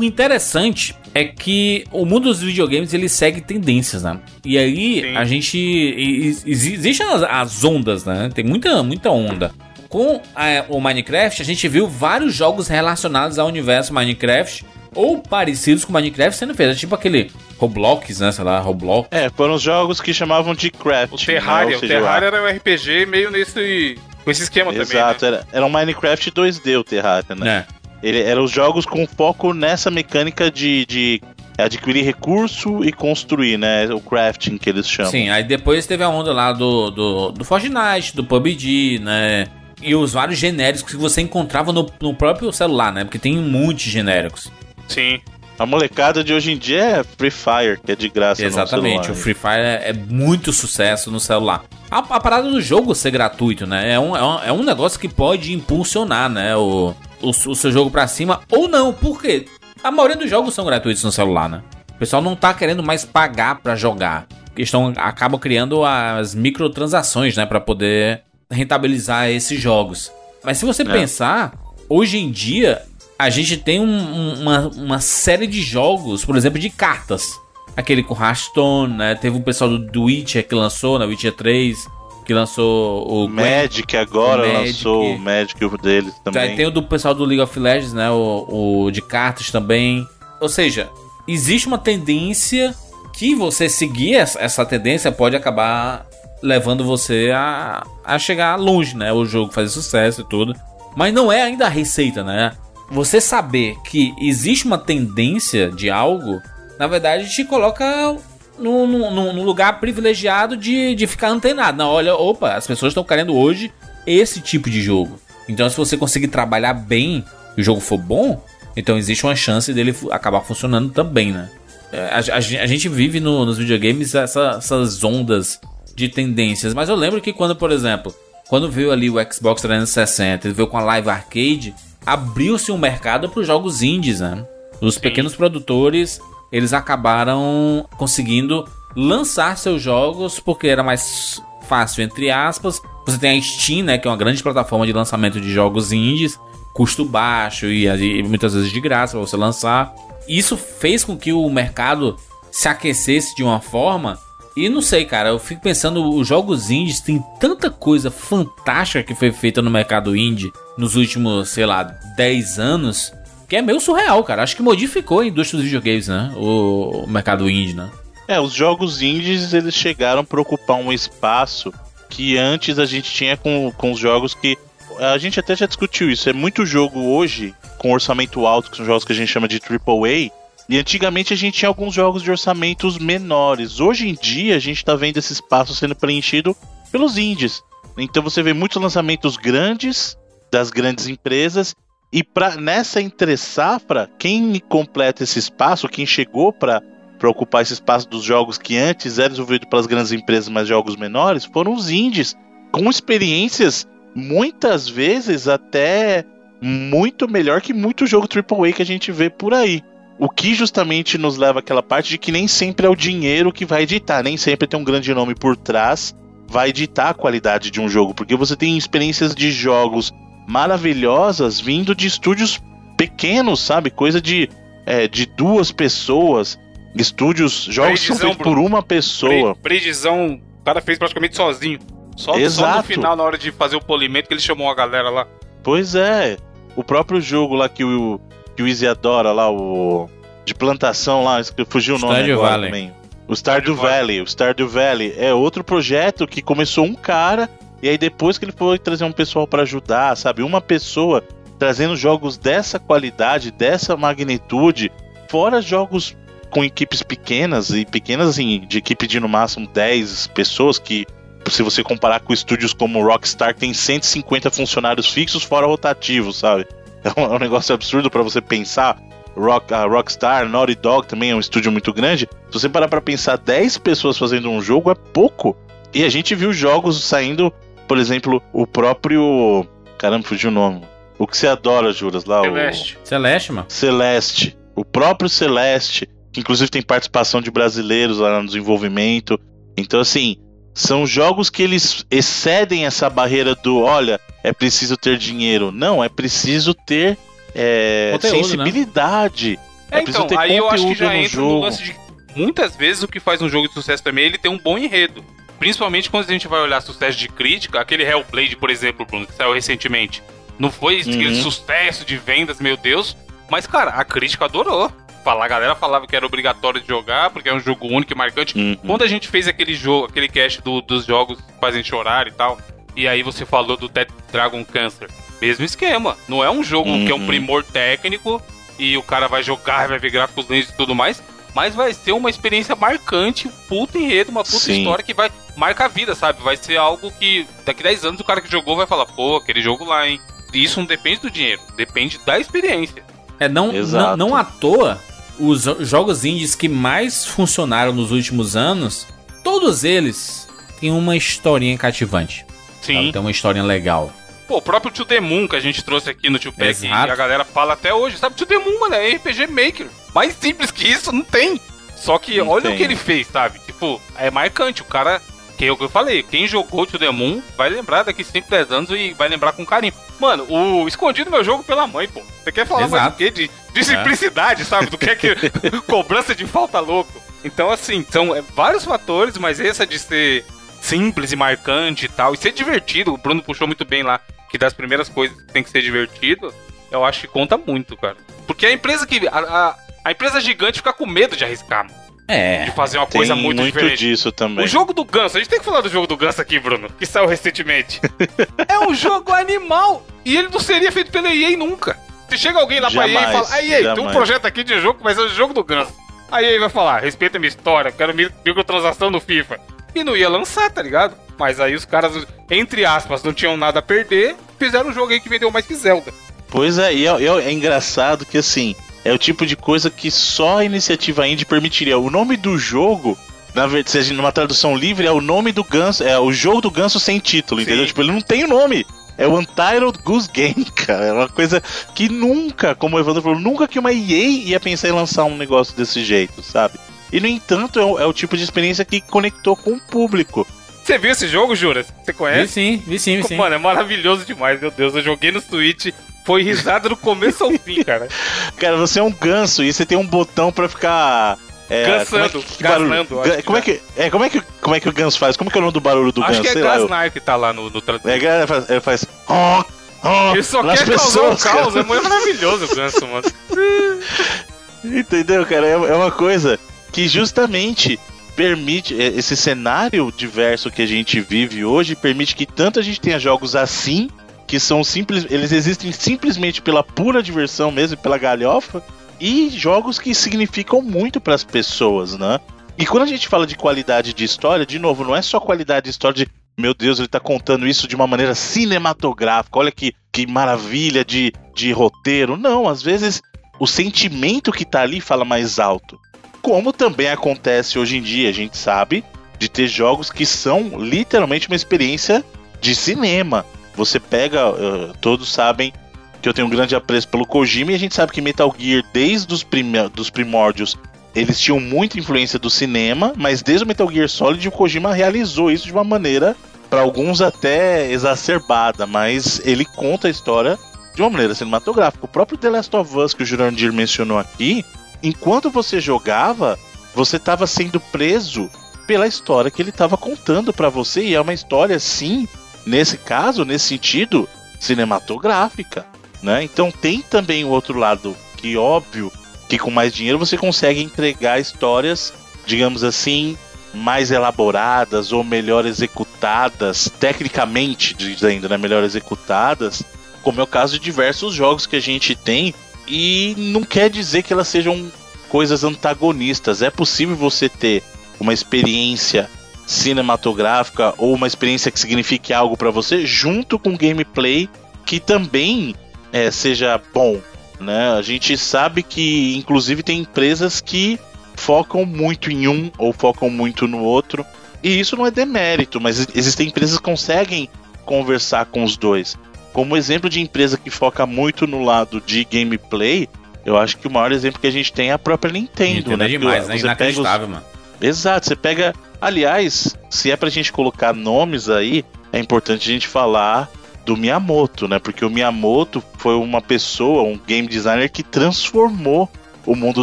O interessante é que o mundo dos videogames ele segue tendências, né? E aí Sim. a gente. Existem as, as, ondas, né? Tem muita, muita onda. Com a, o Minecraft, a gente viu vários jogos relacionados ao universo Minecraft ou parecidos com Minecraft sendo feitos. Tipo aquele Roblox, né? Sei lá, Roblox. É, foram os jogos que chamavam de craft. O Terraria, né? o Terraria era um RPG meio nesse. Com esse esquema Exato, também. Exato, né? era, era um Minecraft 2D o Terraria, né? É. Ele, eram os jogos com foco nessa mecânica de, de adquirir recurso e construir, né? O crafting que eles chamam. Sim, aí depois teve a onda lá do, do, do Fortnite, do PUBG, né? E os vários genéricos que você encontrava no, no próprio celular, né? Porque tem um monte de genéricos. Sim. A molecada de hoje em dia é Free Fire, que é de graça Exatamente, o Free Fire é, é, muito sucesso no celular. A, a, parada do jogo ser gratuito, né? É um, é um, é um negócio que pode impulsionar, né? O, o, o seu jogo para cima ou não. Por quê? A maioria dos jogos são gratuitos no celular, né? O pessoal não tá querendo mais pagar para jogar. Estão, acabam criando as microtransações, né? para poder rentabilizar esses jogos. Mas se você é. pensar, hoje em dia a gente tem um, uma, uma série de jogos, por exemplo, de cartas. Aquele com Hearthstone, né? Teve o pessoal do, do Witcher que lançou, na né? Witcher 3 que lançou o Magic agora o Magic. lançou o Magic deles também. Tem o do pessoal do League of Legends, né? O, o de cartas também. Ou seja, existe uma tendência que você seguir essa tendência pode acabar levando você a, a chegar longe, né? O jogo fazer sucesso e tudo. Mas não é ainda a receita, né? Você saber que existe uma tendência de algo, na verdade te coloca num, num, num lugar privilegiado de, de ficar antenado. Não, olha, opa, as pessoas estão querendo hoje esse tipo de jogo. Então, se você conseguir trabalhar bem e o jogo for bom, então existe uma chance dele acabar funcionando também, né? É, a, a, a gente vive no, nos videogames essa, essas ondas de tendências, mas eu lembro que quando, por exemplo, quando veio ali o Xbox 360, ele veio com a Live Arcade, abriu-se um mercado para os jogos indies, né? Os pequenos produtores, eles acabaram conseguindo lançar seus jogos porque era mais fácil, entre aspas. Você tem a Steam, né, que é uma grande plataforma de lançamento de jogos indies, custo baixo e, e muitas vezes de graça para você lançar. Isso fez com que o mercado se aquecesse de uma forma e não sei, cara, eu fico pensando, os jogos indies tem tanta coisa fantástica que foi feita no mercado indie nos últimos, sei lá, 10 anos, que é meio surreal, cara. Acho que modificou a indústria dos videogames, né? O, mercado indie, né? É, os jogos indies, eles chegaram para ocupar um espaço que antes a gente tinha com, com os jogos que a gente até já discutiu isso. É muito jogo hoje com orçamento alto, que são jogos que a gente chama de AAA, e antigamente a gente tinha alguns jogos de orçamentos menores. Hoje em dia a gente está vendo esse espaço sendo preenchido pelos indies. Então você vê muitos lançamentos grandes das grandes empresas e pra, nessa entre safra, quem completa esse espaço, quem chegou para ocupar esse espaço dos jogos que antes eram desenvolvidos pelas grandes empresas, mas jogos menores, foram os indies, com experiências muitas vezes até muito melhor que muito jogo AAA que a gente vê por aí. O que justamente nos leva àquela parte de que nem sempre é o dinheiro que vai editar, nem sempre tem um grande nome por trás, vai editar a qualidade de um jogo, porque você tem experiências de jogos maravilhosas vindo de estúdios pequenos, sabe? Coisa de, é, de duas pessoas, estúdios, jogos que são feitos por uma pessoa. Predizão, o cara fez praticamente sozinho. Só, Exato. só no final, na hora de fazer o polimento, que ele chamou a galera lá. Pois é. O próprio jogo lá que o, que o Easy adora lá, o. De plantação lá, fugiu o nome Stardew agora Valley. também. O Stardew Valley. Valley. O Stardew Valley é outro projeto que começou um cara, e aí depois que ele foi trazer um pessoal para ajudar, sabe? Uma pessoa trazendo jogos dessa qualidade, dessa magnitude, fora jogos com equipes pequenas, e pequenas assim, de equipe de no máximo 10 pessoas, que se você comparar com estúdios como Rockstar, tem 150 funcionários fixos fora rotativos, sabe? [laughs] É um, negócio absurdo para você pensar. Rock, a Rockstar, Naughty Dog também é um estúdio muito grande. Se você parar pra pensar, 10 pessoas fazendo um jogo é pouco. E a gente viu jogos saindo, por exemplo, o próprio. Caramba, fugiu o nome. O que você adora, Juras, lá? Celeste. O... Celeste, mano. Celeste. O próprio Celeste, que inclusive tem participação de brasileiros lá no desenvolvimento. Então, assim, são jogos que eles excedem essa barreira do olha, é preciso ter dinheiro. Não, é preciso ter é, conteúdo, né? sensibilidade. Né? É, é então, aí eu acho que já entra jogo. no lance de. Muitas vezes o que faz um jogo de sucesso também é ele ter um bom enredo. Principalmente quando a gente vai olhar sucesso de crítica, aquele Hellblade, por exemplo, Bruno, que saiu recentemente. Não foi uhum. aquele sucesso de vendas, meu Deus. Mas, cara, a crítica adorou falar, a galera falava que era obrigatório de jogar, porque é um jogo único e marcante. Uhum. Quando a gente fez aquele jogo, aquele cast do, dos jogos que fazem chorar e tal, e aí você falou do Dead Dragon Cancer. Mesmo esquema. Não é um jogo uhum. que é um primor técnico e o cara vai jogar, vai ver gráficos lentos e tudo mais. Mas vai ser uma experiência marcante, um puto enredo, uma puta Sim. história que vai marcar a vida, sabe? Vai ser algo que daqui 10 anos o cara que jogou vai falar, pô, aquele jogo lá, hein? E isso não depende do dinheiro, depende da experiência. É, não, não, não à toa os jogos indies que mais funcionaram nos últimos anos, todos eles têm uma historinha cativante. Sim. Sabe? Tem uma historinha legal. Pô, o próprio To The Moon que a gente trouxe aqui no Tio Pack, e a galera fala até hoje, sabe? To The Moon, mano, é RPG Maker. Mais simples que isso, não tem. Só que não olha tem. o que ele fez, sabe? Tipo, é marcante. O cara que é o que eu falei, quem jogou To The Moon vai lembrar daqui 5, 10 anos e vai lembrar com carinho. Mano, o escondido meu jogo pela mãe, pô. Você quer falar Exato. mais do quê? De, de é. simplicidade, é. sabe? Do que é que. [laughs] cobrança de falta louco. Então, assim, são é, vários fatores, mas essa de ser simples e marcante e tal, e ser divertido, o Bruno puxou muito bem lá, que das primeiras coisas que tem que ser divertido, eu acho que conta muito, cara. Porque a empresa que. A, a, a empresa gigante fica com medo de arriscar, mano. É. De fazer uma coisa muito, muito diferente. disso também. O jogo do Ganso, a gente tem que falar do jogo do Ganso aqui, Bruno, que saiu recentemente. [laughs] é um jogo animal e ele não seria feito pela EA nunca. Se chega alguém lá jamais, pra EA e fala, aí, EA, tem um projeto aqui de jogo vai ser o jogo do Ganso. Aí EA vai falar, respeita a minha história, quero microtransação no FIFA. E não ia lançar, tá ligado? Mas aí os caras, entre aspas, não tinham nada a perder, fizeram um jogo aí que vendeu mais que Zelda. Pois é, e é, é, é engraçado que assim, é o tipo de coisa que só a iniciativa indie permitiria. O nome do jogo Na verdade, numa tradução livre, é o nome do ganso, é o jogo do ganso sem título, entendeu? Tipo, ele não tem o nome. É o Untitled Goose Game, [laughs] cara. É uma coisa que nunca, como o Evandro falou, nunca que uma EA ia pensar em lançar um negócio desse jeito, sabe? E no entanto, é o, é o tipo de experiência que conectou com o público. Você viu esse jogo, Jura? Você Vi conhece? sim, vi sim, vi sim. Mano, é maravilhoso demais, meu Deus. Eu joguei no Switch, foi risada do começo ao fim, cara. [laughs] Cara, você é um ganso e você tem um botão pra ficar. É, Gansando, como é que, que barulho? gasnando, acho como, é que, é, como, é que, como é que o ganso faz? Como que é o nome do barulho do Acho ganso? que é lá, eu- Gasnar que tá lá no, no tradutor. É, ele faz. Ele faz "Oh, oh", Ele só quer causar um pessoas, caos, cara. é muito maravilhoso o ganso, mano. [laughs] Entendeu, cara? É, é uma coisa que justamente permite. é, Esse cenário diverso que a gente vive hoje permite que tanto a gente tenha jogos assim, que são simples. Eles existem simplesmente pela pura diversão mesmo, pela galhofa, e jogos que significam muito para as pessoas, né? E quando a gente fala de qualidade de história, de novo, não é só qualidade de história de. Meu Deus, ele tá contando isso de uma maneira cinematográfica. Olha que, que maravilha de, de roteiro. Não, às vezes o sentimento que tá ali fala mais alto. Como também acontece hoje em dia, a gente sabe, de ter jogos que são literalmente uma experiência de cinema. Você pega, eh, todos sabem que eu tenho um grande apreço pelo Kojima e a gente sabe que Metal Gear, desde os prime- dos primórdios, eles tinham muita influência do cinema, mas desde o Metal Gear Solid o Kojima realizou isso de uma maneira, para alguns até exacerbada, mas ele conta a história de uma maneira cinematográfica. O próprio The Last of Us que o Jurandir mencionou aqui, enquanto você jogava, você estava sendo preso pela história que ele estava contando para você e é uma história sim, nesse caso, nesse sentido, cinematográfica, né? Então tem também o outro lado que óbvio que com mais dinheiro você consegue entregar histórias, digamos assim, mais elaboradas ou melhor executadas, tecnicamente dizendo, né, melhor executadas, como é o caso de diversos jogos que a gente tem e não quer dizer que elas sejam coisas antagonistas. É possível você ter uma experiência cinematográfica ou uma experiência que signifique algo para você junto com gameplay que também é, seja bom, né? A gente sabe que inclusive tem empresas que focam muito em um ou focam muito no outro. E isso não é demérito, mas existem empresas que conseguem conversar com os dois. Como exemplo de empresa que foca muito no lado de gameplay, eu acho que o maior exemplo que a gente tem é a própria Nintendo, Nintendo né? é demais, né? pega os- Inacreditável, mano. Exato, você pega. Aliás, se é pra gente colocar nomes aí, é importante a gente falar do Miyamoto, né? Porque o Miyamoto foi uma pessoa, um game designer que transformou o mundo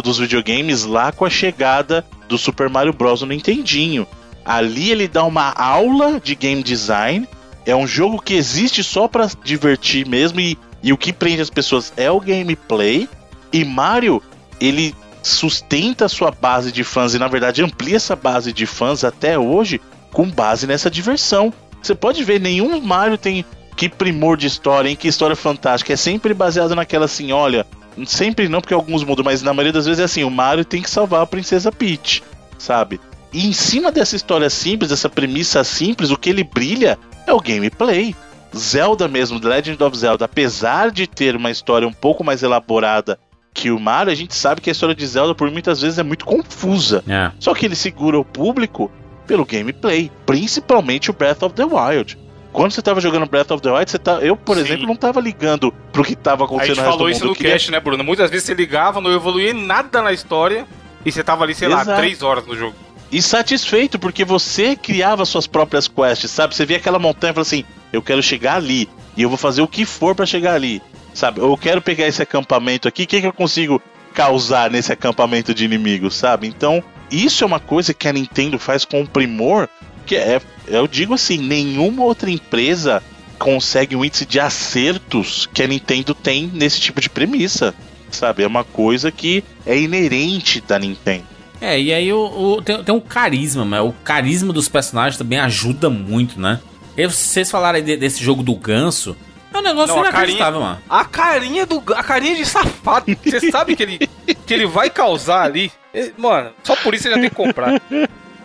dos videogames lá com a chegada do Super Mario Bros. no Nintendinho. Ali ele dá uma aula de game design. É um jogo que existe só pra divertir mesmo e, e o que prende as pessoas é o gameplay. E Mario, ele sustenta a sua base de fãs e na verdade amplia essa base de fãs até hoje com base nessa diversão. Você pode ver, nenhum Mario tem que primor de história, hein? Que história fantástica. É sempre baseado naquela assim, olha, sempre não, porque alguns mudam, mas na maioria das vezes é assim, o Mario tem que salvar a Princesa Peach, sabe? E em cima dessa história simples, dessa premissa simples, o que ele brilha é o gameplay. Zelda mesmo, The Legend of Zelda, apesar de ter uma história um pouco mais elaborada que o Mario, a gente sabe que a história de Zelda por muitas vezes é muito confusa. É. Só que ele segura o público pelo gameplay, principalmente o Breath of the Wild. Quando você tava jogando Breath of the Wild, você tá, eu, por Sim. exemplo, não tava ligando pro que tava A acontecendo gente no resto falou do isso mundo. no queria- cast, né, Bruno? Muitas vezes você ligava, não evoluía nada na história e você tava ali, sei lá, Exato. três horas no jogo. E satisfeito, porque você criava suas próprias quests, sabe? Você via aquela montanha e falava assim: eu quero chegar ali, e eu vou fazer o que for pra chegar ali, sabe? Eu quero pegar esse acampamento aqui, o que, que eu consigo causar nesse acampamento de inimigos, sabe? Então, isso é uma coisa que a Nintendo faz com primor, que é, eu digo assim: nenhuma outra empresa consegue um índice de acertos que a Nintendo tem nesse tipo de premissa, sabe? É uma coisa que é inerente da Nintendo. É, e aí o, o- tem, tem um carisma, mas o carisma dos personagens também ajuda muito, né? E vocês falaram de- desse jogo do ganso. É um negócio Não, a inacreditável, mano. A carinha do. A carinha de safado. Você [laughs] sabe que ele, que ele vai causar ali. Mano, só por isso você já tem que comprar.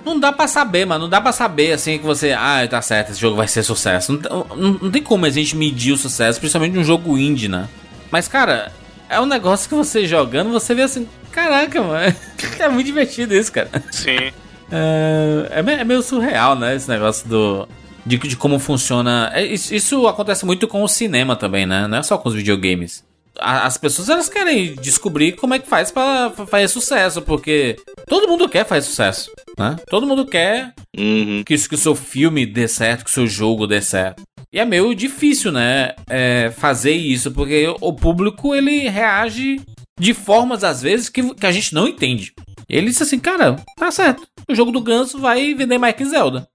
Não dá pra saber, mano. Não dá pra saber assim que você. Ah, tá certo, esse jogo vai ser sucesso. Não, não, não tem como a gente medir o sucesso, principalmente num jogo indie, né? Mas, cara, é um negócio que você jogando, você vê assim. Caraca, mano. [laughs] É muito divertido isso, cara. Sim. É, é, é meio surreal, né? Esse negócio do. De, de como funciona. É, isso, isso acontece muito com o cinema também, né? Não é só com os videogames as pessoas elas querem descobrir como é que faz para fazer sucesso, porque todo mundo quer fazer sucesso, né? Todo mundo quer uhum. que, que o seu filme dê certo, que o seu jogo dê certo. E é meio difícil, né? É, fazer isso, porque o público ele reage de formas às vezes que, que a gente não entende. Ele disse assim, cara, tá certo. O jogo do Ganso vai vender mais que Zelda.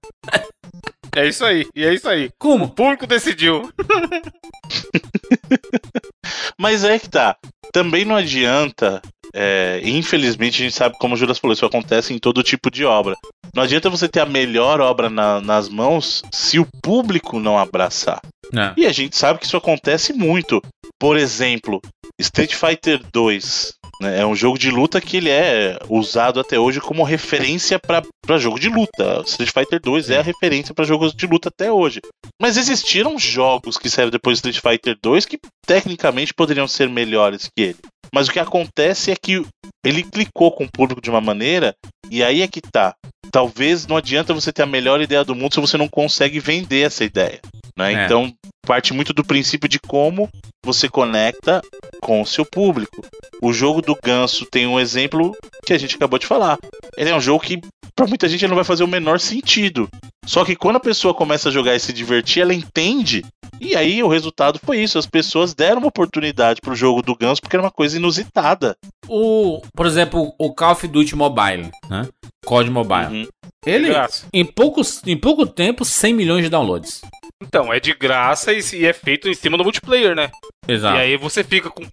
É isso aí, e é isso aí. Como? O público decidiu. [laughs] Mas é que tá. Também não adianta. É, infelizmente, a gente sabe como o Juras falou, isso acontece em todo tipo de obra. Não adianta você ter a melhor obra na, nas mãos se o público não abraçar. É. E a gente sabe que isso acontece muito. Por exemplo, Street Fighter 2 né, é um jogo de luta que ele é usado até hoje como referência para jogo de luta. Street Fighter 2 é a referência para jogos de luta até hoje. Mas existiram jogos que saíram depois do Street Fighter 2 que tecnicamente poderiam ser melhores que ele. Mas o que acontece é que ele clicou com o público de uma maneira, e aí é que tá. Talvez não adianta você ter a melhor ideia do mundo se você não consegue vender essa ideia. Né? É. Então, parte muito do princípio de como você conecta com o seu público. O jogo do Ganso tem um exemplo que a gente acabou de falar. Ele é um jogo que, para muita gente, não vai fazer o menor sentido. Só que quando a pessoa começa a jogar e se divertir, ela entende e aí o resultado foi isso. As pessoas deram uma oportunidade pro jogo do Ganso porque era uma coisa inusitada. O, por exemplo, o Call of Duty Mobile, né? COD Mobile. Uhum. Ele, em, poucos, em pouco tempo, 100 milhões de downloads. Então, é de graça e, e é feito em cima do multiplayer, né? Exato. E aí você fica com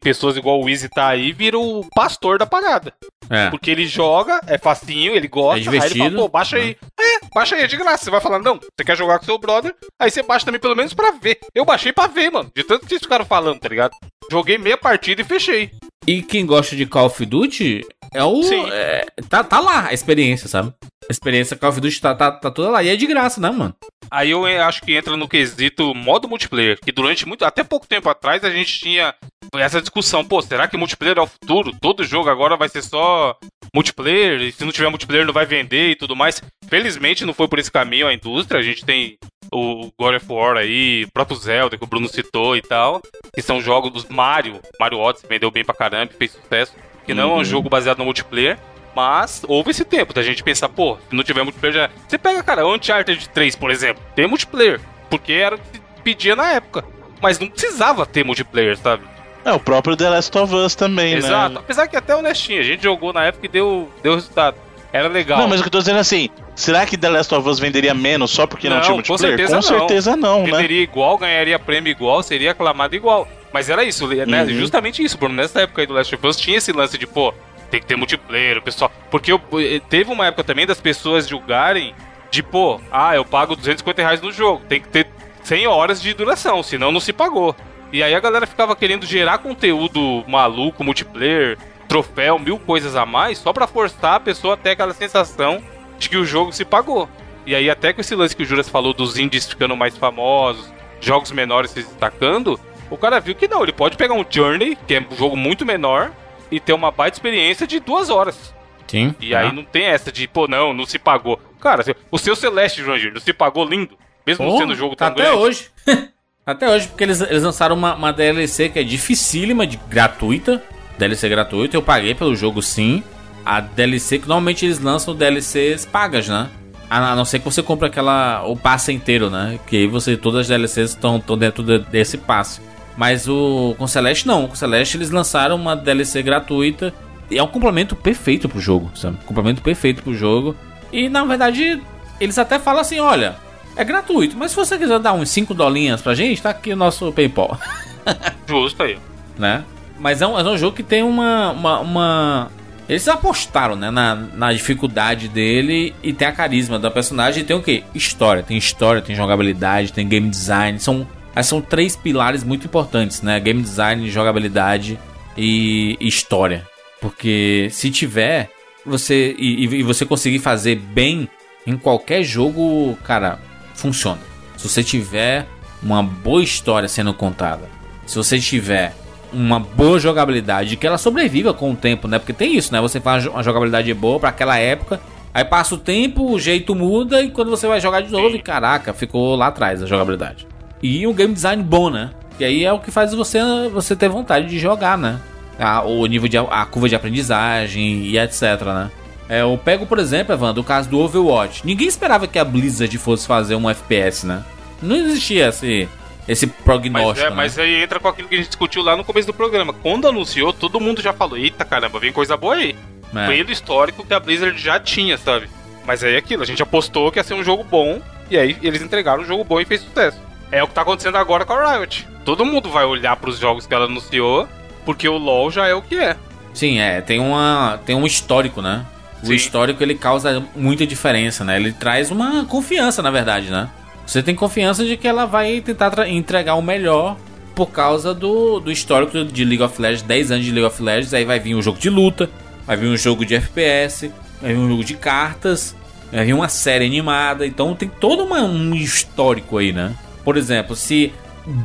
pessoas igual o Easy tá aí, vira o pastor da parada. É. Porque ele joga, é facinho, ele gosta, é divertido. aí ele fala, pô, baixa aí. É, baixa aí, é de graça. Você vai falar, não, você quer jogar com seu brother, aí você baixa também pelo menos pra ver. Eu baixei pra ver, mano, de tanto que vocês ficaram falando, tá ligado? Joguei meia partida e fechei. E quem gosta de Call of Duty é o. Sim. É, tá, tá lá a experiência, sabe? A experiência Call of Duty tá, tá, tá toda lá. E é de graça, né, mano? Aí eu acho que entra no quesito modo multiplayer, que durante muito, até pouco tempo atrás a gente tinha essa discussão, pô, será que multiplayer é o futuro? Todo jogo agora vai ser só multiplayer, e se não tiver multiplayer não vai vender e tudo mais. Felizmente não foi por esse caminho a indústria, a gente tem o God of War aí, o próprio Zelda que o Bruno citou e tal, que são jogos dos Mario, Mario Odyssey vendeu bem pra caramba, fez sucesso, que não uhum. é um uhum. jogo baseado no multiplayer, mas houve esse tempo da gente pensar, pô, se não tiver multiplayer já. Você pega, cara, o Uncharted 3, por exemplo, tem multiplayer, porque era o que pedia na época. Mas não precisava ter multiplayer, sabe? É, o próprio The Last of Us também, Exato. né? Exato. Apesar que até o Nestinho, a gente jogou na época e deu, deu resultado. Era legal. Não, mas o que eu tô dizendo é assim, será que The Last of Us venderia menos só porque não, não tinha multiplayer? Com certeza com não. certeza não, né? Venderia igual, ganharia prêmio igual, seria aclamado igual. Mas era isso, né? Uhum. Justamente isso, Bruno. Nessa época aí do Last of Us tinha esse lance de, pô, tem que ter multiplayer, o pessoal. Porque eu, eh, teve uma época também das pessoas julgarem de, pô, ah, eu pago 250 reais no jogo, tem que ter 100 horas de duração, senão não se pagou. E aí a galera ficava querendo gerar conteúdo maluco, multiplayer, troféu, mil coisas a mais, só pra forçar a pessoa até aquela sensação de que o jogo se pagou. E aí até com esse lance que o Juras falou dos indies ficando mais famosos, jogos menores se destacando, o cara viu que não, ele pode pegar um Journey, que é um jogo muito menor, e ter uma baita experiência de duas horas. Sim. E aí não tem essa de, pô, não, não se pagou. Cara, o seu Celeste, Jurandir, não se pagou lindo? Mesmo sendo um jogo tão até grande. Até hoje. [laughs] até hoje, porque eles, eles lançaram uma, uma DLC que é dificílima, de, gratuita. DLC gratuita, eu paguei pelo jogo sim. A DLC, que normalmente eles lançam DLCs pagas, né? A não ser que você compre aquela. o passe inteiro, né? Que aí você. Todas as DLCs estão dentro de, desse passe. Mas o com Celeste não. Com Celeste eles lançaram uma DLC gratuita. E é um complemento perfeito pro jogo, sabe? Complemento perfeito pro jogo. E na verdade, eles até falam assim: olha, é gratuito, mas se você quiser dar uns 5 dolinhas pra gente, tá aqui o nosso PayPal. [laughs] Justo aí. Né? Mas é um, é um jogo que tem uma, uma, uma... Eles apostaram né, na, na dificuldade dele e tem a carisma da personagem. E tem o que? História. Tem história, tem jogabilidade, tem game design. São mas são três pilares muito importantes, né? Game design, jogabilidade e, história. Porque se tiver, você e, e, você conseguir fazer bem em qualquer jogo, cara, funciona. Se você tiver uma boa história sendo contada, se você tiver uma boa jogabilidade, que ela sobreviva com o tempo, né? Porque tem isso, né? Você faz uma jogabilidade boa para aquela época Aí passa o tempo, o jeito muda e quando você vai jogar de novo, e caraca, ficou lá atrás a jogabilidade. E um game design bom, né? E aí é o que faz você, você ter vontade de jogar, né? A, o nível de a curva de aprendizagem e etc, né? É, eu pego, por exemplo, Evandro, o caso do Overwatch. Ninguém esperava que a Blizzard fosse fazer um FPS, né? Não existia esse, esse prognóstico. Mas, é, né? mas aí entra com aquilo que a gente discutiu lá no começo do programa. Quando anunciou, todo mundo já falou: Eita caramba, vem coisa boa aí. É. Pelo histórico que a Blizzard já tinha, sabe? Mas aí é aquilo, a gente apostou que ia ser um jogo bom, e aí eles entregaram um jogo bom e fez sucesso. É o que tá acontecendo agora com a Riot. Todo mundo vai olhar para os jogos que ela anunciou, porque o LoL já é o que é. Sim, é, tem uma tem um histórico, né? O Sim. histórico ele causa muita diferença, né? Ele traz uma confiança, na verdade, né? Você tem confiança de que ela vai tentar entregar o melhor por causa do, do histórico de League of Legends, 10 anos de League of Legends, aí vai vir um jogo de luta, vai vir um jogo de FPS, vai vir um jogo de cartas, vai vir uma série animada, então tem todo uma, um histórico aí, né? Por exemplo, se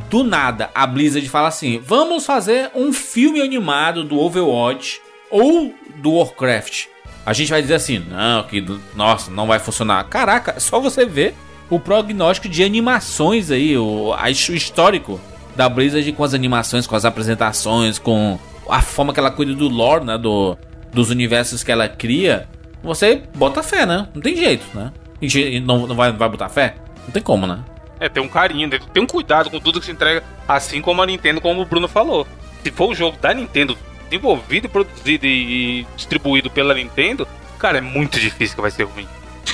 do nada a Blizzard fala assim: vamos fazer um filme animado do Overwatch ou do Warcraft. A gente vai dizer assim: não, que nossa, não vai funcionar. Caraca, [laughs] só você ver o prognóstico de animações aí, o, o histórico da Blizzard com as animações, com as apresentações, com a forma que ela cuida do lore, né? Do, dos universos que ela cria. Você bota fé, né? Não tem jeito, né? E não, não, vai, não vai botar fé? Não tem como, né? É, tem um carinho, tem um cuidado com tudo que se entrega, assim como a Nintendo, como o Bruno falou. Se for um jogo da Nintendo, desenvolvido, produzido e distribuído pela Nintendo, cara, é muito difícil que vai ser ruim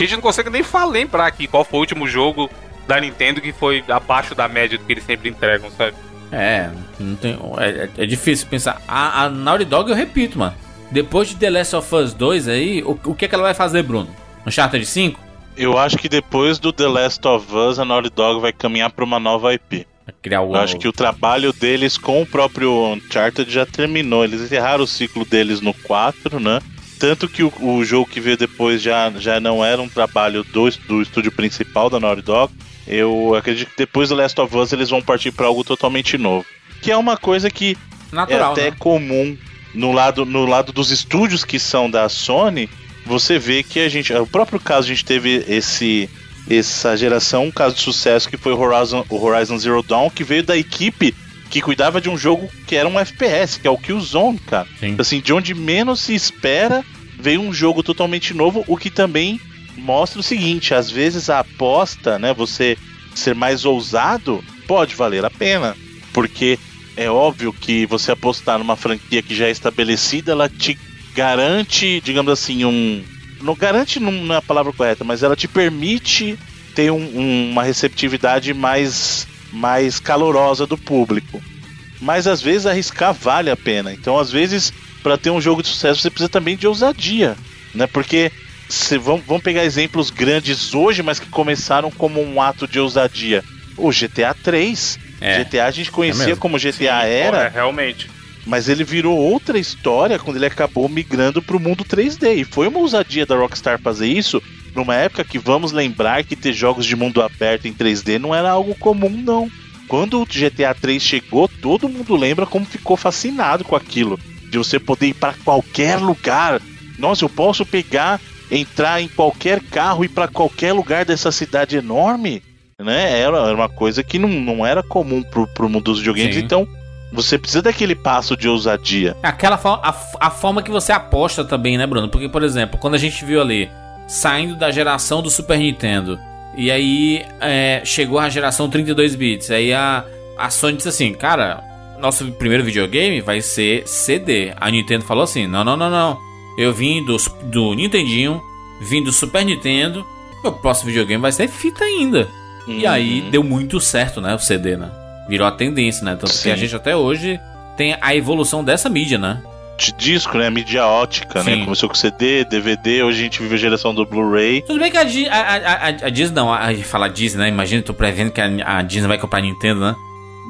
a gente não consegue nem falar, lembrar aqui qual foi o último jogo da Nintendo que foi abaixo da média do que eles sempre entregam, sabe? É, não tem, é, é difícil pensar. A, a Naughty Dog, eu repito, mano. Depois de The Last of Us 2 aí, o, o que, é que ela vai fazer, Bruno? Uncharted 5? Eu acho que depois do The Last of Us, a Naughty Dog vai caminhar para uma nova IP. Criar Eu acho que o trabalho deles com o próprio Uncharted já terminou. Eles encerraram o ciclo deles no 4, né? Tanto que o, o, jogo que veio depois já, já não era um trabalho do, do estúdio principal da Naughty Dog. Eu acredito que depois do Last of Us eles vão partir para algo totalmente novo. Que é uma coisa que Natural, é até né? comum no lado, no lado dos estúdios que são da Sony. Você vê que a gente. O próprio caso, a gente teve esse essa geração, um caso de sucesso que foi o Horizon, o Horizon Zero Dawn, que veio da equipe que cuidava de um jogo que era um FPS, que é o Killzone, cara. Sim. Assim, de onde menos se espera, veio um jogo totalmente novo, o que também mostra o seguinte, às vezes a aposta, né, você ser mais ousado, pode valer a pena, porque é óbvio que você apostar numa franquia que já é estabelecida, ela te garante, digamos assim, um não garante não é a palavra correta, mas ela te permite ter um, um, uma receptividade mais mais calorosa do público. Mas às vezes arriscar vale a pena. Então, às vezes, para ter um jogo de sucesso, você precisa também de ousadia, né? Porque se vamos, vamos pegar exemplos grandes hoje, mas que começaram como um ato de ousadia. O GTA 3. É, GTA a gente conhecia é como GTA Sim, era. É, realmente. Mas ele virou outra história quando ele acabou migrando para o mundo 3D. E foi uma ousadia da Rockstar fazer isso numa época que vamos lembrar que ter jogos de mundo aberto em 3D não era algo comum, não. Quando o GTA 3 chegou, todo mundo lembra como ficou fascinado com aquilo. De você poder ir para qualquer lugar. Nossa, eu posso pegar, entrar em qualquer carro e para qualquer lugar dessa cidade enorme. Né? Era uma coisa que não, não era comum pro, pro mundo dos videogames. Sim. Então, você precisa daquele passo de ousadia. Aquela a, a forma que você aposta também, né, Bruno? Porque, por exemplo, quando a gente viu ali saindo da geração do Super Nintendo. E aí é, chegou a geração 32 bits. Aí a, a Sony disse assim: Cara, nosso primeiro videogame vai ser CD. A Nintendo falou assim: Não, não, não, não. Eu vim do, do Nintendinho, vim do Super Nintendo. Meu próximo videogame vai ser fita ainda. Uhum. E aí deu muito certo, né? O CD, né? Virou a tendência, né? Tanto Sim. que a gente até hoje tem a evolução dessa mídia, né? de disco, né? Mídia ótica, né? Sim. né? Começou com CD, DVD, hoje a gente vive a geração do Blu-ray. Tudo bem que a, a, a, a Disney, não, a, a fala Disney, né? Imagina, tô prevendo que a, a Disney vai comprar a Nintendo, né?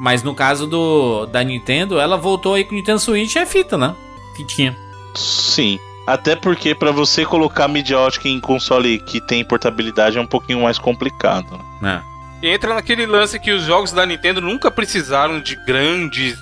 Mas no caso do da Nintendo, ela voltou aí com o Nintendo Switch é fita, né? Fitinha. Sim. Até porque para você colocar mídia ótica em console que tem portabilidade é um pouquinho mais complicado. Né? É. E entra naquele lance que os jogos da Nintendo nunca precisaram de grandes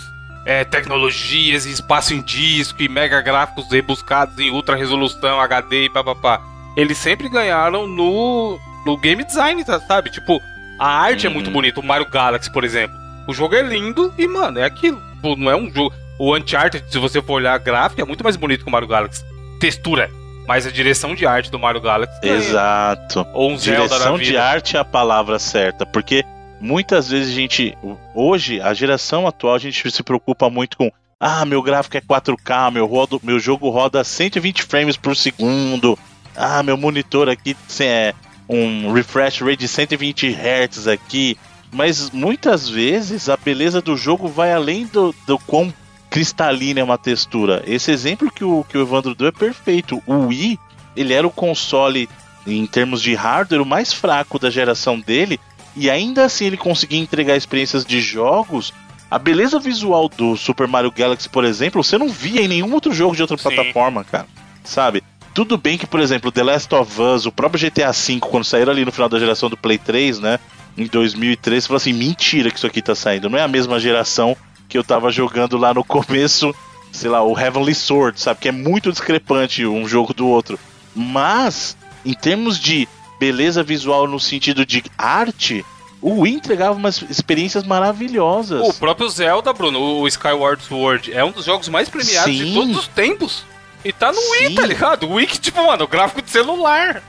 é, tecnologias, espaço em disco e mega gráficos rebuscados em ultra resolução, HD e papapá. eles sempre ganharam no, no game design, tá, sabe? Tipo, a arte é muito Uhum. bonita. O Mario Galaxy, por exemplo. O jogo é lindo e, mano, é aquilo. Pô, não é um jogo. O Uncharted, se você for olhar a gráfica, é muito mais bonito que o Mario Galaxy. Textura. Mas a direção de arte do Mario Galaxy. ganha. Exato. Ou um Zelda Direção vida. de arte é a palavra certa, porque muitas vezes a gente. Hoje, a geração atual, a gente se preocupa muito com. Ah, meu gráfico é 4K, meu, rodo, meu jogo roda 120 frames por segundo. Ah, meu monitor aqui é um refresh rate de 120 Hz aqui. Mas muitas vezes a beleza do jogo vai além do, do quão cristalina é uma textura. Esse exemplo que o, que o Evandro deu é perfeito. O Wii, ele era o console em termos de hardware, o mais fraco da geração dele, e ainda assim ele conseguia entregar experiências de jogos. A beleza visual do Super Mario Galaxy, por exemplo, você não via em nenhum outro jogo de outra Sim. plataforma, cara. Sabe? Tudo bem que, por exemplo, The Last of Us, o próprio GTA V, quando saíram ali no final da geração do Play 3, né? Em 2003, você falou assim: mentira que isso aqui tá saindo. Não é a mesma geração que eu tava jogando lá no começo, sei lá, o Heavenly Sword, sabe? Que é muito discrepante um jogo do outro. Mas, em termos de beleza visual no sentido de arte, o Wii entregava umas experiências maravilhosas. O próprio Zelda, Bruno, o Skyward Sword, é um dos jogos mais premiados de Sim. todos os tempos. E tá no Wii, Sim. tá ligado? O Wii que, tipo, mano, gráfico de celular.